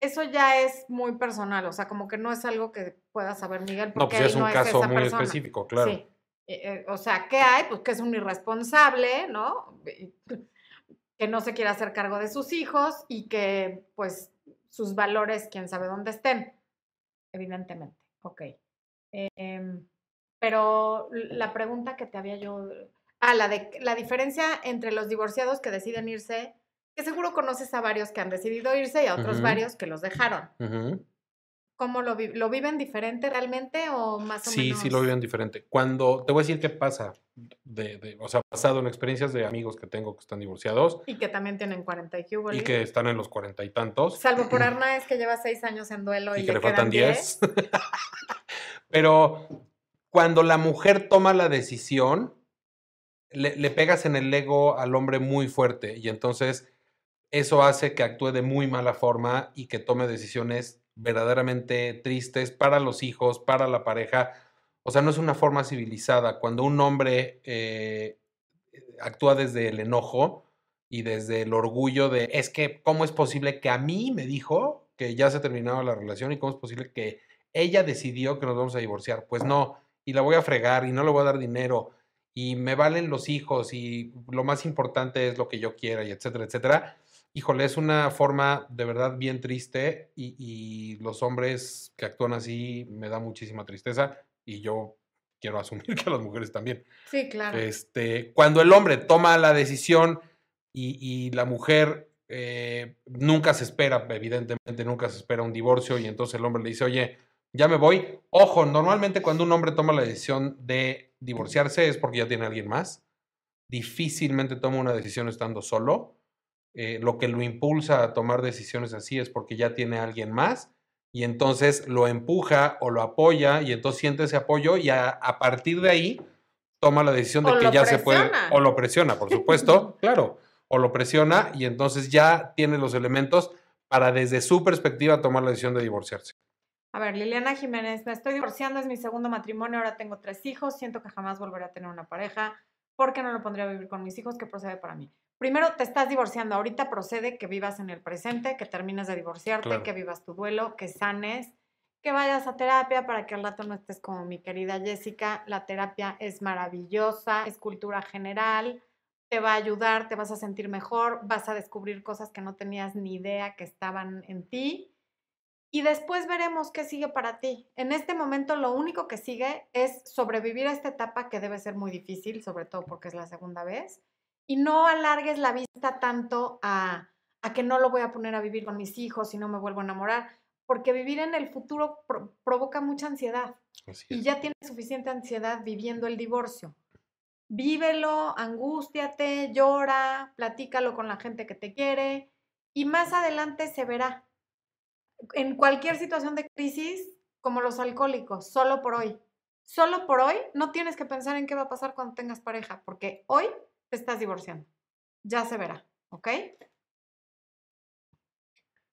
Speaker 1: Eso ya es muy personal, o sea, como que no es algo que pueda saber Miguel.
Speaker 2: No,
Speaker 1: Porque
Speaker 2: pues ya es un
Speaker 1: no
Speaker 2: caso muy
Speaker 1: persona.
Speaker 2: específico, claro.
Speaker 1: Sí. Eh, eh, o sea, ¿qué hay? Pues que es un irresponsable, ¿no? Que no se quiere hacer cargo de sus hijos y que, pues, sus valores, quién sabe dónde estén. Evidentemente. Ok. Em, pero la pregunta que te había yo. Ah, la de la diferencia entre los divorciados que deciden irse, que seguro conoces a varios que han decidido irse y a otros varios que los dejaron. ¿Cómo lo, vi- lo viven diferente realmente o más o
Speaker 2: Sí,
Speaker 1: menos?
Speaker 2: sí lo viven diferente. Cuando, te voy a decir qué pasa, de, de- o sea, basado en experiencias de amigos que tengo que están divorciados
Speaker 1: Y que también tienen 40 y
Speaker 2: y que están en los cuarenta y tantos.
Speaker 1: Salvo por Arnaez, que lleva seis años en duelo y,
Speaker 2: y que le
Speaker 1: quedan
Speaker 2: faltan 10. Pero cuando la mujer toma la decisión, le, le pegas en el ego al hombre muy fuerte y entonces eso hace que actúe de muy mala forma y que tome decisiones verdaderamente tristes para los hijos, para la pareja. O sea, no es una forma civilizada. Cuando un hombre eh, actúa desde el enojo y desde el orgullo de, es que, ¿cómo es posible que a mí me dijo que ya se terminaba la relación y cómo es posible que ella decidió que nos vamos a divorciar? Pues no, y la voy a fregar y no le voy a dar dinero y me valen los hijos y lo más importante es lo que yo quiera y etcétera, etcétera. Híjole, es una forma de verdad bien triste y, y los hombres que actúan así me da muchísima tristeza y yo quiero asumir que a las mujeres también.
Speaker 1: Sí, claro.
Speaker 2: Este, cuando el hombre toma la decisión y, y la mujer eh, nunca se espera, evidentemente nunca se espera un divorcio y entonces el hombre le dice, oye, ya me voy. Ojo, normalmente cuando un hombre toma la decisión de divorciarse es porque ya tiene a alguien más. Difícilmente toma una decisión estando solo. Eh, lo que lo impulsa a tomar decisiones así es porque ya tiene a alguien más y entonces lo empuja o lo apoya y entonces siente ese apoyo y a, a partir de ahí toma la decisión de
Speaker 1: O
Speaker 2: que ya se puede
Speaker 1: presiona.
Speaker 2: o lo presiona, por supuesto, claro, o lo presiona y entonces ya tiene los elementos para desde su perspectiva tomar la decisión de divorciarse.
Speaker 1: A ver, Liliana Jiménez, me estoy divorciando, es mi segundo matrimonio, ahora tengo tres hijos, siento que jamás volveré a tener una pareja, ¿por qué no lo pondría a vivir con mis hijos? ¿Qué procede para mí? Primero, te estás divorciando, ahorita procede que vivas en el presente, que termines de divorciarte,
Speaker 2: Claro.
Speaker 1: que vivas tu duelo, que sanes, que vayas a terapia para que al rato no estés como mi querida Jessica. La terapia es maravillosa, es cultura general, te va a ayudar, te vas a sentir mejor, vas a descubrir cosas que no tenías ni idea que estaban en ti. Y después veremos qué sigue para ti. En este momento lo único que sigue es sobrevivir a esta etapa que debe ser muy difícil, sobre todo porque es la segunda vez. Y no alargues la vista tanto a, a que no lo voy a poner a vivir con mis hijos y no me vuelvo a enamorar, porque vivir en el futuro pro- provoca mucha ansiedad y ya tienes suficiente ansiedad viviendo el divorcio. Vívelo, angústiate, llora, platícalo con la gente que te quiere y más adelante se verá. En cualquier situación de crisis, como los alcohólicos, solo por hoy. Solo por hoy no tienes que pensar en qué va a pasar cuando tengas pareja, porque hoy te estás divorciando. Ya se verá, ¿ok?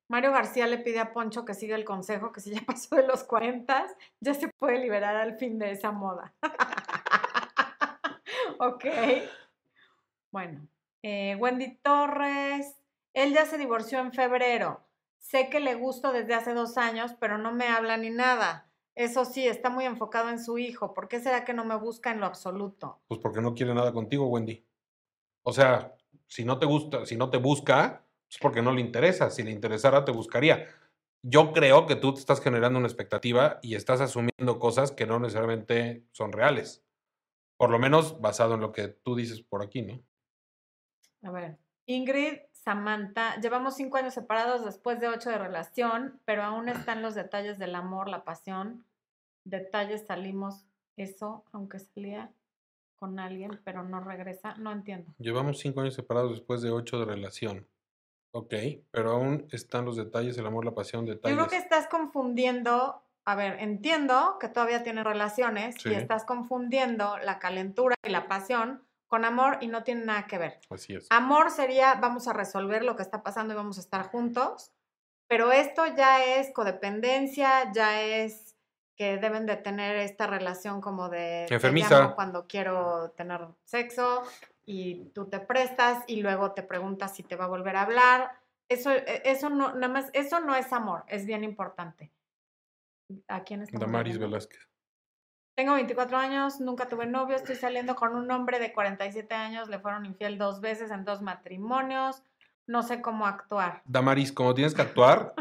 Speaker 1: Mario García le pide a Poncho que siga el consejo, que si ya pasó de los 40, ya se puede liberar al fin de esa moda. ok. Bueno, eh, Wendy Torres, él ya se divorció en febrero. Sé que le gusto desde hace dos años, pero no me habla ni nada. Eso sí, está muy enfocado en su hijo. ¿Por qué será que no me busca en lo absoluto?
Speaker 2: Pues porque no quiere nada contigo, Wendy. O sea, si no te gusta, si no te busca, es porque no le interesa. Si le interesara, te buscaría. Yo creo que tú te estás generando una expectativa y estás asumiendo cosas que no necesariamente son reales. Por lo menos basado en lo que tú dices por aquí, ¿no?
Speaker 1: A ver, Ingrid, Samantha, llevamos cinco años separados después de ocho de relación, pero aún están los detalles del amor, la pasión. Detalles salimos, eso, aunque salía con alguien, pero no regresa, no entiendo.
Speaker 2: Llevamos cinco años separados después de ocho de relación. Ok, pero aún están los detalles, el amor, la pasión,
Speaker 1: Yo
Speaker 2: detalles.
Speaker 1: creo que estás confundiendo, a ver, entiendo que todavía tienes relaciones
Speaker 2: Sí.
Speaker 1: y estás confundiendo la calentura y la pasión con amor y no tiene nada que ver.
Speaker 2: Así es.
Speaker 1: Amor sería, vamos a resolver lo que está pasando y vamos a estar juntos, pero esto ya es codependencia, ya es que deben de tener esta relación como de...
Speaker 2: Enfermiza.
Speaker 1: cuando quiero tener sexo y tú te prestas y luego te preguntas si te va a volver a hablar. Eso, e- eso no, nada más, eso no es amor, es bien importante. ¿A quién estamos
Speaker 2: Damaris? Velázquez.
Speaker 1: Tengo 24 años, nunca tuve novio, estoy saliendo con un hombre de 47 años, le fueron infiel dos veces en dos matrimonios, no sé cómo actuar.
Speaker 2: Damaris, como tienes que actuar,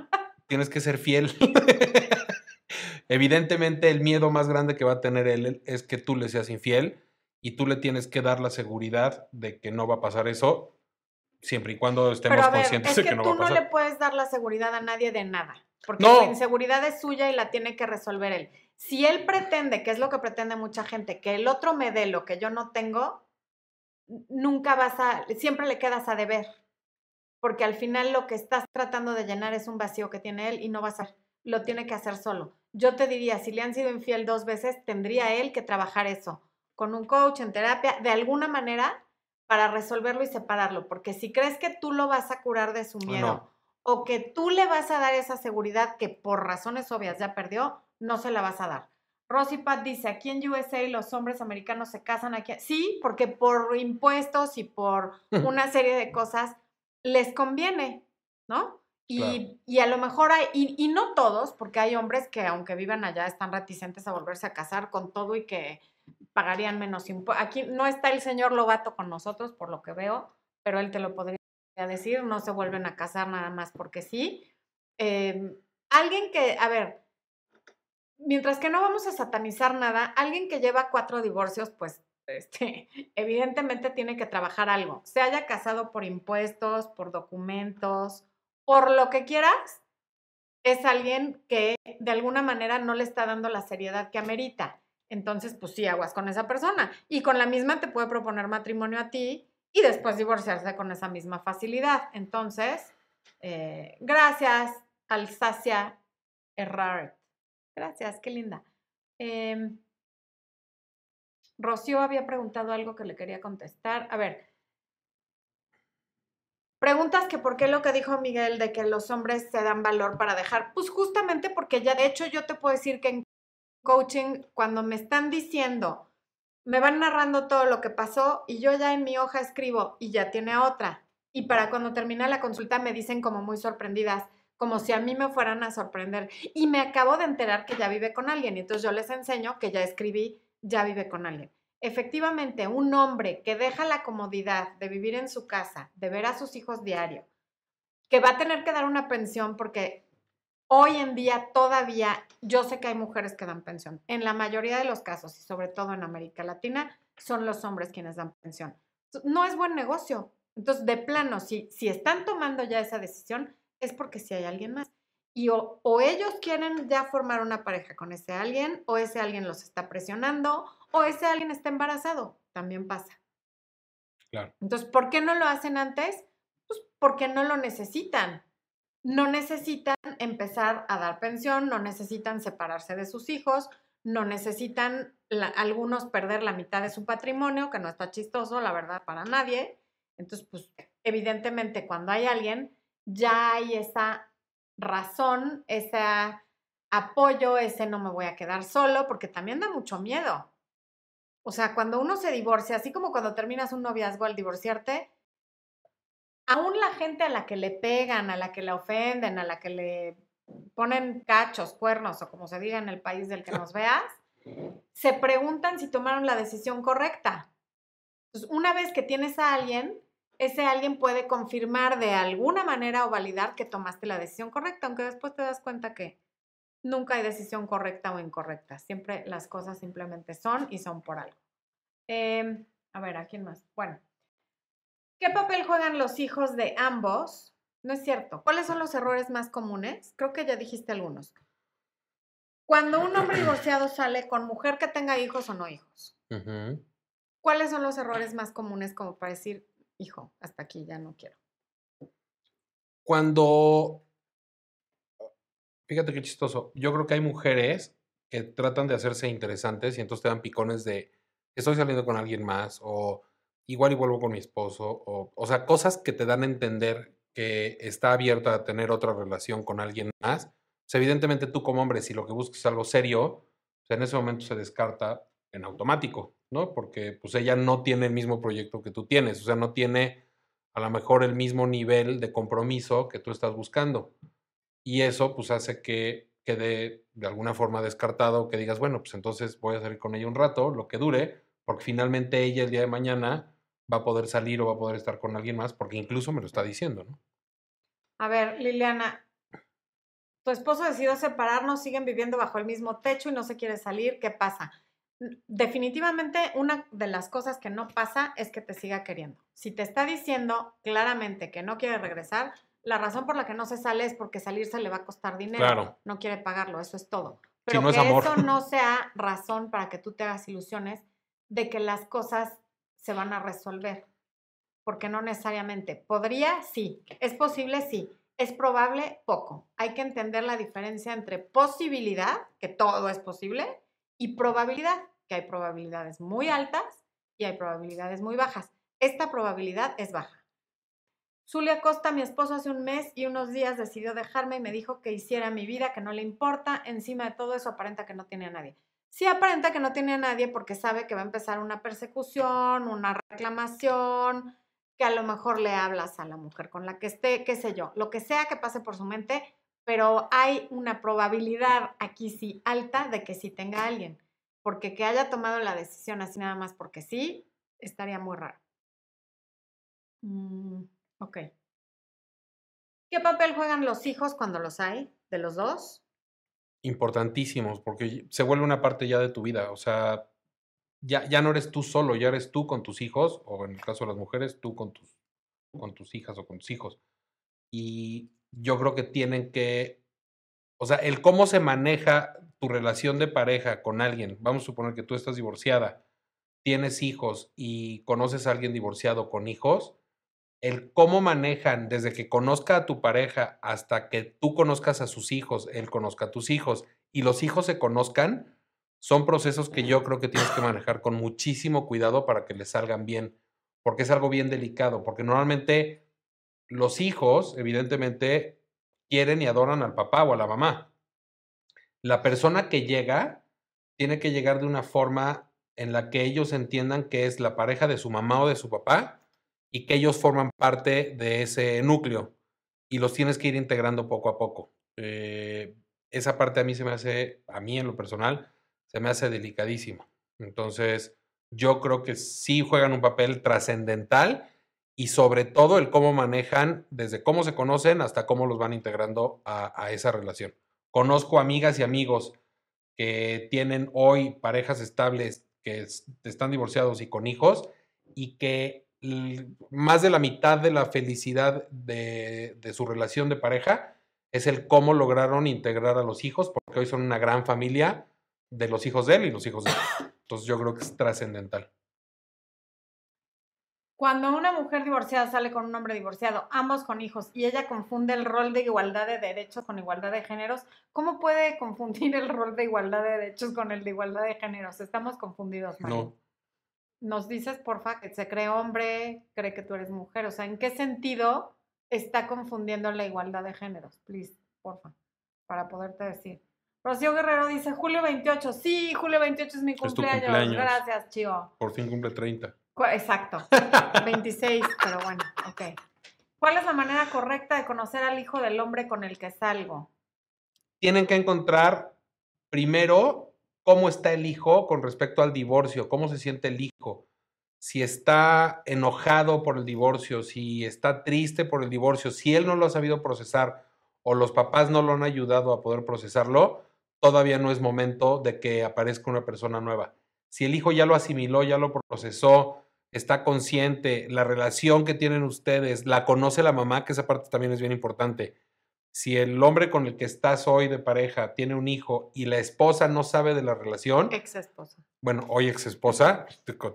Speaker 2: tienes que ser fiel. Evidentemente, el miedo más grande que va a tener él es que tú le seas infiel y tú le tienes que dar la seguridad de que no va a pasar eso, siempre y cuando estemos
Speaker 1: Pero a ver,
Speaker 2: conscientes
Speaker 1: es
Speaker 2: de
Speaker 1: que,
Speaker 2: no
Speaker 1: tú
Speaker 2: va a
Speaker 1: no
Speaker 2: pasar.
Speaker 1: le puedes dar la seguridad a nadie de nada, porque
Speaker 2: No.
Speaker 1: su inseguridad es suya y la tiene que resolver él. Si él pretende, que es lo que pretende mucha gente, que el otro me dé lo que yo no tengo, nunca vas a, siempre le quedas a deber, porque al final lo que estás tratando de llenar es un vacío que tiene él y no vas a, lo tiene que hacer solo. Yo te diría, si le han sido infiel dos veces, tendría él que trabajar eso con un coach, en terapia, de alguna manera para resolverlo y separarlo, porque si crees que tú lo vas a curar de su
Speaker 2: Ah,
Speaker 1: miedo
Speaker 2: no.
Speaker 1: o que tú le vas a dar esa seguridad que por razones obvias ya perdió, no se la vas a dar. Rosy Pat dice, aquí en USA los hombres americanos se casan aquí. Sí, porque por impuestos y por una serie de cosas les conviene, ¿no? Y, y a lo mejor hay, y, y no todos, porque hay hombres que aunque vivan allá están reticentes a volverse a casar con todo y que pagarían menos impuestos. Aquí no está el señor Lobato con nosotros, por lo que veo, pero él te lo podría decir, no se vuelven a casar nada más porque sí. Eh, alguien que, a ver, mientras que no vamos a satanizar nada, alguien que lleva cuatro divorcios, pues este, evidentemente tiene que trabajar algo. Se haya casado por impuestos, por documentos, por lo que quieras, es alguien que de alguna manera no le está dando la seriedad que amerita. Entonces, pues sí, aguas con esa persona. Y con la misma te puede proponer matrimonio a ti y después divorciarse con esa misma facilidad. Entonces, eh, gracias, Alsacia Errart. Gracias, qué linda. Em, Rocío había preguntado algo que le quería contestar. A ver, Preguntas que por qué lo que dijo Miguel de que los hombres se dan valor para dejar. Pues justamente porque ya, de hecho, yo te puedo decir que en coaching, cuando me están diciendo, me van narrando todo lo que pasó y yo ya en mi hoja escribo y ya tiene otra. Y para cuando termina la consulta me dicen como muy sorprendidas, como si a mí me fueran a sorprender. Y me acabo de enterar que ya vive con alguien y entonces yo les enseño que ya escribí, ya vive con alguien. Efectivamente, un hombre que deja la comodidad de vivir en su casa, de ver a sus hijos diario, que va a tener que dar una pensión porque hoy en día todavía yo sé que hay mujeres que dan pensión. En la mayoría de los casos, y sobre todo en América Latina, son los hombres quienes dan pensión. No es buen negocio. Entonces, de plano, si, si están tomando ya esa decisión, es porque si hay alguien más. Y o, ellos quieren ya formar una pareja con ese alguien, o ese alguien los está presionando, o ese alguien está embarazado. También pasa.
Speaker 2: Claro.
Speaker 1: Entonces, ¿por qué no lo hacen antes? Pues porque no lo necesitan. No necesitan empezar a dar pensión, no necesitan separarse de sus hijos, no necesitan algunos perder la mitad de su patrimonio, que no está chistoso, la verdad, para nadie. Entonces, pues evidentemente cuando hay alguien, ya hay esa razón, ese apoyo, ese no me voy a quedar solo, porque también da mucho miedo. O sea, cuando uno se divorcia, así como cuando terminas un noviazgo al divorciarte, aún la gente a la que le pegan, a la que le ofenden, a la que le ponen cachos, cuernos o como se diga en el país del que nos veas, se preguntan si tomaron la decisión correcta. Entonces, una vez que tienes a alguien, ese alguien puede confirmar de alguna manera o validar que tomaste la decisión correcta, aunque después te das cuenta que nunca hay decisión correcta o incorrecta. Siempre las cosas simplemente son y son por algo. Em, a ver, ¿a quién más? Bueno, ¿qué papel juegan los hijos de ambos? No es cierto. ¿Cuáles son los errores más comunes? Creo que ya dijiste algunos. Cuando un hombre divorciado sale con mujer que tenga hijos o no hijos. ¿Cuáles son los errores más comunes como para decir, hijo, hasta aquí ya no quiero.
Speaker 2: Cuando, fíjate qué chistoso, yo creo que hay mujeres que tratan de hacerse interesantes y entonces te dan picones de, estoy saliendo con alguien más o igual y vuelvo con mi esposo o, o sea, cosas que te dan a entender que está abierta a tener otra relación con alguien más. evidentemente tú como hombre, si lo que buscas es algo serio, en ese momento se descarta en automático. ¿no? Porque pues ella no tiene el mismo proyecto que tú tienes, o sea, no tiene a lo mejor el mismo nivel de compromiso que tú estás buscando. Y eso pues hace que quede de alguna forma descartado, que digas, bueno, pues entonces voy a salir con ella un rato, lo que dure, porque finalmente ella el día de mañana va a poder salir o va a poder estar con alguien más, porque incluso me lo está diciendo, ¿no?
Speaker 1: A ver, Liliana, tu esposo decidió separarnos, siguen viviendo bajo el mismo techo y no se quiere salir, ¿qué pasa? definitivamente una de las cosas que no pasa es que te siga queriendo. Si te está diciendo claramente que no quiere regresar, la razón por la que no se sale es porque salirse le va a costar dinero. No quiere pagarlo, eso es todo. Pero que eso no sea razón para que tú te hagas ilusiones de que las cosas se van a resolver. Porque no necesariamente. ¿Podría? Sí. ¿Es posible? Sí. ¿Es probable? Poco. Hay que entender la diferencia entre posibilidad, que todo es posible, y probabilidad, que hay probabilidades muy altas y hay probabilidades muy bajas. Esta probabilidad es baja. Zulia Costa, mi esposo, hace un mes y unos días decidió dejarme y me dijo que hiciera mi vida, que no le importa. Encima de todo eso aparenta que no tiene a nadie. Sí aparenta que no tiene a nadie porque sabe que va a empezar una persecución, una reclamación, que a lo mejor le hablas a la mujer con la que esté, qué sé yo, lo que sea que pase por su mente, pero hay una probabilidad aquí sí alta de que sí tenga alguien, porque que haya tomado la decisión así nada más porque sí, estaría muy raro. Mm, ok. ¿Qué papel juegan los hijos cuando los hay, de los dos?
Speaker 2: Importantísimos, porque se vuelve una parte ya de tu vida, o sea, ya, ya no eres tú solo, ya eres tú con tus hijos, o en el caso de las mujeres, tú con tus, con tus hijas o con tus hijos. Y yo creo que tienen que, o sea, el cómo se maneja tu relación de pareja con alguien, vamos a suponer que tú estás divorciada, tienes hijos y conoces a alguien divorciado con hijos, el cómo manejan desde que conozca a tu pareja hasta que tú conozcas a sus hijos, él conozca a tus hijos y los hijos se conozcan, son procesos que yo creo que tienes que manejar con muchísimo cuidado para que les salgan bien, porque es algo bien delicado, porque normalmente los hijos, evidentemente, quieren y adoran al papá o a la mamá. La persona que llega tiene que llegar de una forma en la que ellos entiendan que es la pareja de su mamá o de su papá y que ellos forman parte de ese núcleo y los tienes que ir integrando poco a poco. Eh, esa parte a mí se me hace, a mí en lo personal, se me hace delicadísimo. Entonces, yo creo que sí juegan un papel trascendental y sobre todo el cómo manejan, desde cómo se conocen hasta cómo los van integrando a, esa relación. Conozco amigas y amigos que tienen hoy parejas estables, que es- están divorciados y con hijos, y que más de la mitad de la felicidad de, de su relación de pareja es el cómo lograron integrar a los hijos, porque hoy son una gran familia de los hijos de él y los hijos de él. Entonces yo creo que es trascendental.
Speaker 1: Cuando una mujer divorciada sale con un hombre divorciado, ambos con hijos, y ella confunde el rol de igualdad de derechos con igualdad de géneros, ¿cómo puede confundir el rol de igualdad de derechos con el de igualdad de géneros? Estamos confundidos, María.
Speaker 2: No.
Speaker 1: Nos dices, porfa, que se cree hombre, cree que tú eres mujer. O sea, ¿en qué sentido está confundiendo la igualdad de géneros? Please, porfa, para poderte decir. Rocío Guerrero dice, julio 28. Sí, julio 28 es mi
Speaker 2: tu
Speaker 1: cumpleaños.
Speaker 2: cumpleaños.
Speaker 1: Gracias, Chivo.
Speaker 2: Por fin cumple 30.
Speaker 1: Cu- Exacto, 26, pero bueno, ok. ¿Cuál es la manera correcta de conocer al hijo del hombre con el que salgo?
Speaker 2: Tienen que encontrar primero cómo está el hijo con respecto al divorcio, cómo se siente el hijo. Si está enojado por el divorcio, si está triste por el divorcio, si él no lo ha sabido procesar o los papás no lo han ayudado a poder procesarlo, todavía no es momento de que aparezca una persona nueva. Si el hijo ya lo asimiló, ya lo procesó, está consciente, la relación que tienen ustedes, la conoce la mamá, que esa parte también es bien importante. Si el hombre con el que estás hoy de pareja tiene un hijo y la esposa no sabe de la relación,
Speaker 1: Ex esposa.
Speaker 2: bueno, hoy ex esposa,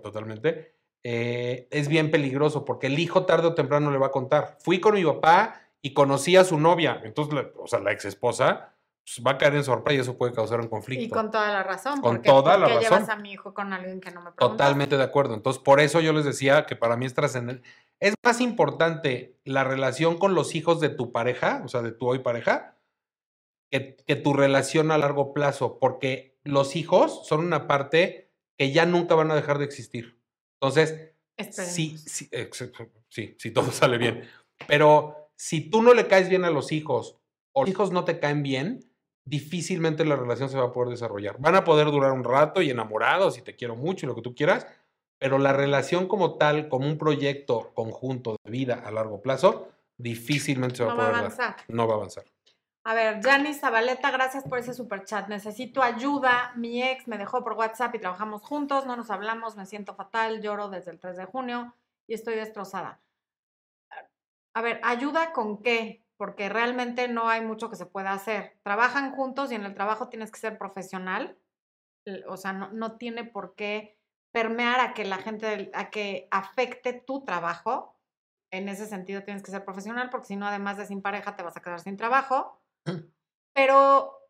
Speaker 2: totalmente, eh, es bien peligroso porque el hijo tarde o temprano le va a contar. Fui con mi papá y conocí a su novia. Entonces, la- o sea, la ex esposa pues, va a caer en sorpresa y eso puede causar un conflicto.
Speaker 1: Y con toda la razón.
Speaker 2: Con
Speaker 1: porque,
Speaker 2: toda la
Speaker 1: ¿por qué llevas
Speaker 2: razón.
Speaker 1: a mi hijo con alguien que no me preguntaste?
Speaker 2: Totalmente de acuerdo. Entonces, por eso yo les decía que para mí es trascendente. Es más importante la relación con los hijos de tu pareja, o sea, de tu hoy pareja, que, que tu relación a largo plazo, porque los hijos son una parte que ya nunca van a dejar de existir. Entonces, sí, sí, sí, sí, todo sale bien. Pero si tú no le caes bien a los hijos o los hijos no te caen bien, difícilmente la relación se va a poder desarrollar. Van a poder durar un rato y enamorados y te quiero mucho y lo que tú quieras, pero la relación como tal, como un proyecto conjunto de vida a largo plazo, difícilmente se va
Speaker 1: No
Speaker 2: a
Speaker 1: va a
Speaker 2: poder dar.
Speaker 1: avanzar.
Speaker 2: No va a avanzar.
Speaker 1: A ver, Janice Zabaleta, gracias por ese super chat. Necesito ayuda. Mi ex me dejó por WhatsApp y trabajamos juntos, no nos hablamos, me siento fatal, lloro desde el 3 de junio y estoy destrozada. A ver, ¿ayuda con qué? Porque realmente no hay mucho que se pueda hacer. Trabajan juntos y en el trabajo tienes que ser profesional. O sea, no, no tiene por qué permear a que la gente, a que afecte tu trabajo. En ese sentido tienes que ser profesional porque si no, además de sin pareja, te vas a quedar sin trabajo. Pero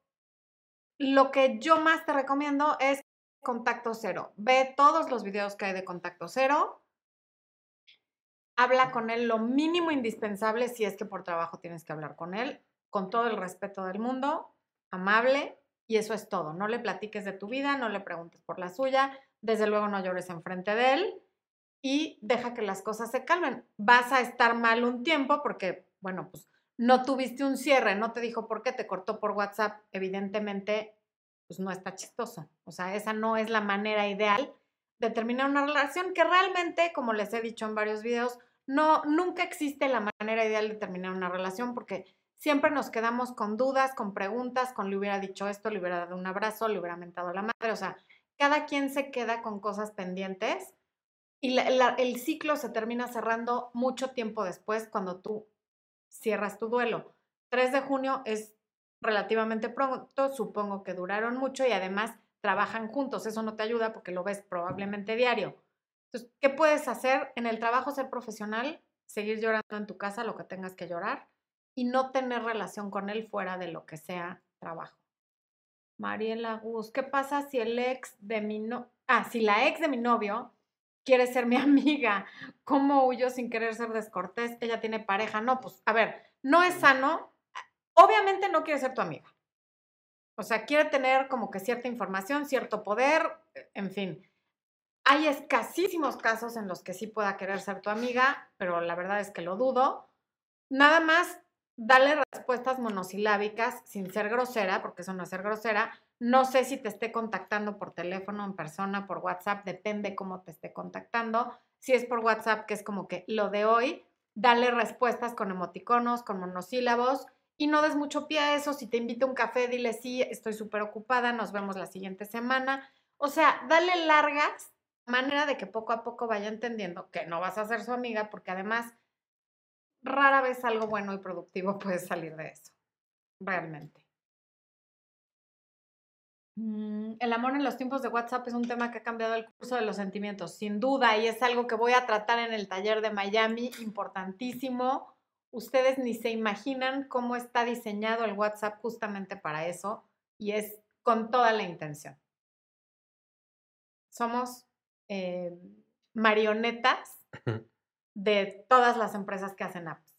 Speaker 1: lo que yo más te recomiendo es contacto cero. Ve todos los videos que hay de contacto cero. Habla con él lo mínimo indispensable si es que por trabajo tienes que hablar con él, con todo el respeto del mundo, amable, y eso es todo. No le platiques de tu vida, no le preguntes por la suya, desde luego no llores enfrente de él y deja que las cosas se calmen. Vas a estar mal un tiempo porque, bueno, pues no tuviste un cierre, no te dijo por qué, te cortó por WhatsApp, evidentemente, pues no está chistoso. O sea, esa no es la manera ideal de terminar una relación que realmente, como les he dicho en varios videos, no, nunca existe la manera ideal de terminar una relación porque siempre nos quedamos con dudas, con preguntas, con le hubiera dicho esto, le hubiera dado un abrazo, le hubiera mentado la madre, o sea, cada quien se queda con cosas pendientes y el ciclo se termina cerrando mucho tiempo después cuando tú cierras tu duelo. 3 de junio es relativamente pronto, supongo que duraron mucho y además trabajan juntos. Eso no te ayuda porque lo ves probablemente diario. Entonces, ¿qué puedes hacer? En el trabajo ser profesional, seguir llorando en tu casa lo que tengas que llorar y no tener relación con él fuera de lo que sea trabajo. Mariela Gus, ¿qué pasa si el ex de mi no ah, si la ex de mi novio quiere ser mi amiga. ¿Cómo huyo sin querer ser descortés? Ella tiene pareja. No, pues, a ver, no es sano. Obviamente no quiere ser tu amiga. O sea, quiere tener como que cierta información, cierto poder, en fin. Hay escasísimos casos en los que sí pueda querer ser tu amiga, pero la verdad es que lo dudo. Nada más dale respuestas monosilábicas sin ser grosera, porque eso no es ser grosera. No sé si te esté contactando por teléfono, en persona, por WhatsApp, depende cómo te esté contactando. Si es por WhatsApp, que es como que lo de hoy, dale respuestas con emoticonos, con monosílabos y no des mucho pie a eso. Si te invita a un café, dile sí, estoy súper ocupada, nos vemos la siguiente semana. O sea, dale largas, manera de que poco a poco vaya entendiendo que no vas a ser su amiga, porque además rara vez algo bueno y productivo puede salir de eso. Realmente. Mm, El amor en los tiempos de WhatsApp es un tema que ha cambiado el curso de los sentimientos, sin duda, y es algo que voy a tratar en el taller de Miami, importantísimo ustedes ni se imaginan cómo está diseñado el WhatsApp justamente para eso y es con toda la intención. Somos eh, marionetas de todas las empresas que hacen apps.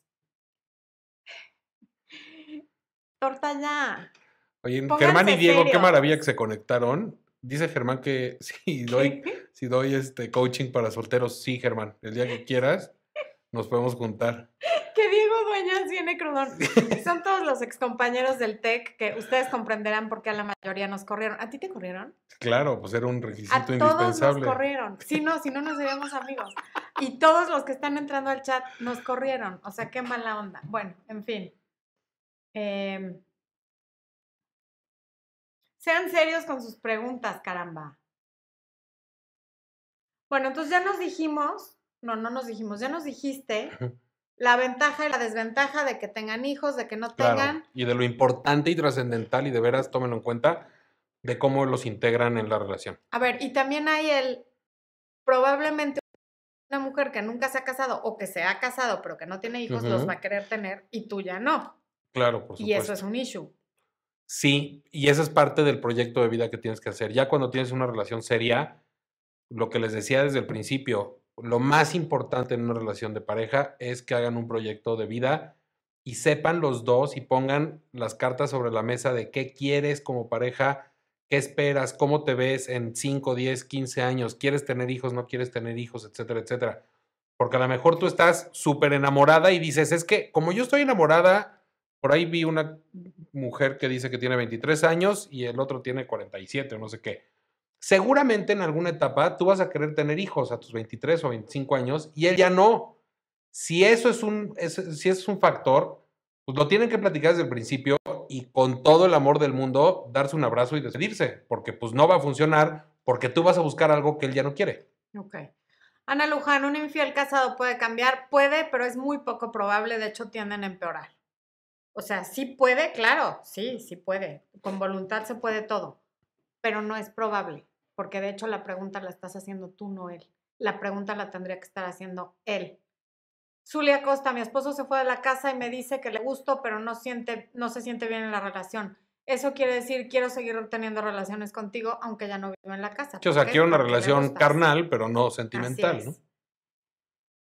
Speaker 1: Torta ya.
Speaker 2: Oye,
Speaker 1: Pónganse
Speaker 2: Germán y Diego, qué maravilla que se conectaron. Dice Germán que si doy, si doy este coaching para solteros, sí, Germán. El día que quieras, nos podemos juntar.
Speaker 1: Viene crudón. Son todos los excompañeros del TEC que ustedes comprenderán por qué a la mayoría nos corrieron. ¿A ti te corrieron?
Speaker 2: Claro, pues era un requisito
Speaker 1: A todos nos
Speaker 2: indispensable.
Speaker 1: corrieron. Sí, no, si no nos seríamos amigos. Y todos los que están entrando al chat nos corrieron. O sea, qué mala onda. Bueno, en fin. Em, sean serios con sus preguntas, caramba. Bueno, entonces ya nos dijimos, no, no nos dijimos, ya nos dijiste la ventaja y la desventaja de que tengan hijos, de que no
Speaker 2: Claro,
Speaker 1: tengan.
Speaker 2: Y de lo importante y trascendental, y de veras tómenlo en cuenta, de cómo los integran en la relación.
Speaker 1: A ver, y también hay el, probablemente una mujer que nunca se ha casado o que se ha casado pero que no tiene hijos, los va a querer tener y tú ya no.
Speaker 2: Claro, por supuesto.
Speaker 1: Y eso es un issue.
Speaker 2: Sí, y esa es parte del proyecto de vida que tienes que hacer. Ya cuando tienes una relación seria, lo que les decía desde el principio, lo más importante en una relación de pareja es que hagan un proyecto de vida y sepan los dos y pongan las cartas sobre la mesa de qué quieres como pareja, qué esperas, cómo te ves en 5, 10, 15 años, quieres tener hijos, no quieres tener hijos, etcétera, etcétera. Porque a lo mejor tú estás súper enamorada y dices, es que como yo estoy enamorada, por ahí vi una mujer que dice que tiene 23 años y el otro tiene 47 o no sé qué. Seguramente en alguna etapa tú vas a querer tener hijos a tus 23 o 25 años y él ya no. Si eso es un, si es un factor, pues lo tienen que platicar desde el principio y con todo el amor del mundo darse un abrazo y despedirse, porque pues no va a funcionar porque tú vas a buscar algo que él ya no quiere.
Speaker 1: Ok. Ana Luján, un infiel casado puede cambiar, puede, pero es muy poco probable, de hecho tienden a empeorar. O sea, sí puede, claro, sí, sí puede. Con voluntad se puede todo, pero no es probable, porque de hecho la pregunta la estás haciendo tú, no él. La pregunta la tendría que estar haciendo él. Zulia Costa, mi esposo se fue de la casa y me dice que le gusto, pero no, siente, no se siente bien en la relación. Eso quiere decir, quiero seguir teniendo relaciones contigo, aunque ya no vivo en la casa.
Speaker 2: Sí, o
Speaker 1: ¿Por
Speaker 2: sea, quiero una relación carnal, pero no sentimental. ¿no?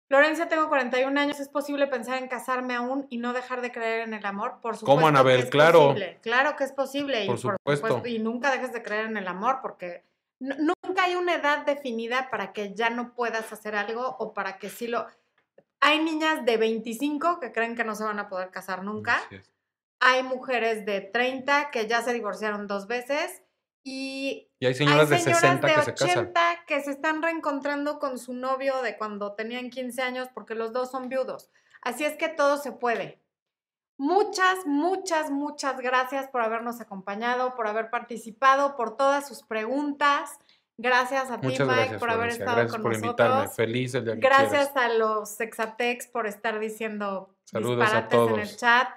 Speaker 1: Florencia, tengo 41 años. ¿Es posible pensar en casarme aún y no dejar de creer en el amor? Por supuesto.
Speaker 2: ¿Cómo, Anabel?
Speaker 1: que es
Speaker 2: Claro.
Speaker 1: posible. Claro que es posible. y
Speaker 2: Por supuesto.
Speaker 1: y nunca dejes de creer en el amor porque nunca hay una edad definida para que ya no puedas hacer algo o para que sí lo. Hay niñas de 25 que creen que no se van a poder casar nunca. Hay mujeres de 30 que ya se divorciaron dos veces. Y
Speaker 2: Y hay señoras de
Speaker 1: hay señoras
Speaker 2: 60
Speaker 1: de
Speaker 2: que se casan.
Speaker 1: 80 que se están reencontrando con su novio de cuando tenían 15 años porque los dos son viudos. Así es que todo se puede. Muchas, muchas, muchas gracias por habernos acompañado, por haber participado, por todas sus preguntas. Gracias a ti, Mike, por haber estado
Speaker 2: Gracias
Speaker 1: con
Speaker 2: por
Speaker 1: nosotros.
Speaker 2: invitarme. Feliz el día que
Speaker 1: Gracias
Speaker 2: quieras.
Speaker 1: a los Exatex por estar diciendo
Speaker 2: Saludos a
Speaker 1: disparates en el
Speaker 2: todos.
Speaker 1: chat.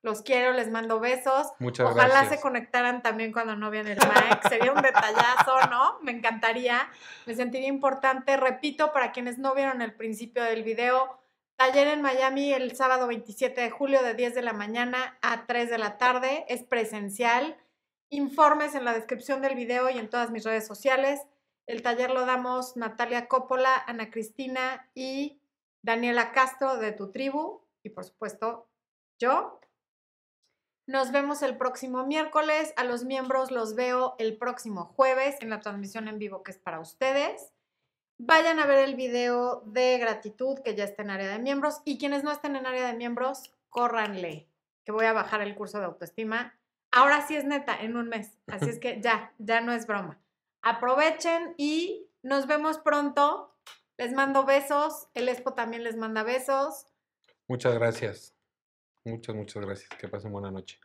Speaker 1: Los quiero, les mando besos.
Speaker 2: Muchas
Speaker 1: Ojalá
Speaker 2: gracias.
Speaker 1: se conectaran también cuando no vean el Mike. Sería un detallazo, ¿no? Me encantaría. Me sentiría importante. Repito, para quienes no vieron el principio del video, taller en Miami el sábado 27 de julio de 10 de la mañana a 3 de la tarde. Es presencial. Informes en la descripción del video y en todas mis redes sociales. El taller lo damos Natalia Coppola, Ana Cristina y Daniela Castro de Tu Tribu y por supuesto yo. Nos vemos el próximo miércoles. A los miembros los veo el próximo jueves en la transmisión en vivo que es para ustedes. Vayan a ver el video de gratitud que ya está en área de miembros y quienes no estén en área de miembros, córranle, que voy a bajar el curso de autoestima. Ahora sí es neta, en un mes. Así es que ya, ya no es broma. Aprovechen y nos vemos pronto. Les mando besos. El Expo también les manda besos.
Speaker 2: Muchas gracias. Muchas, muchas gracias. Que pasen buena noche.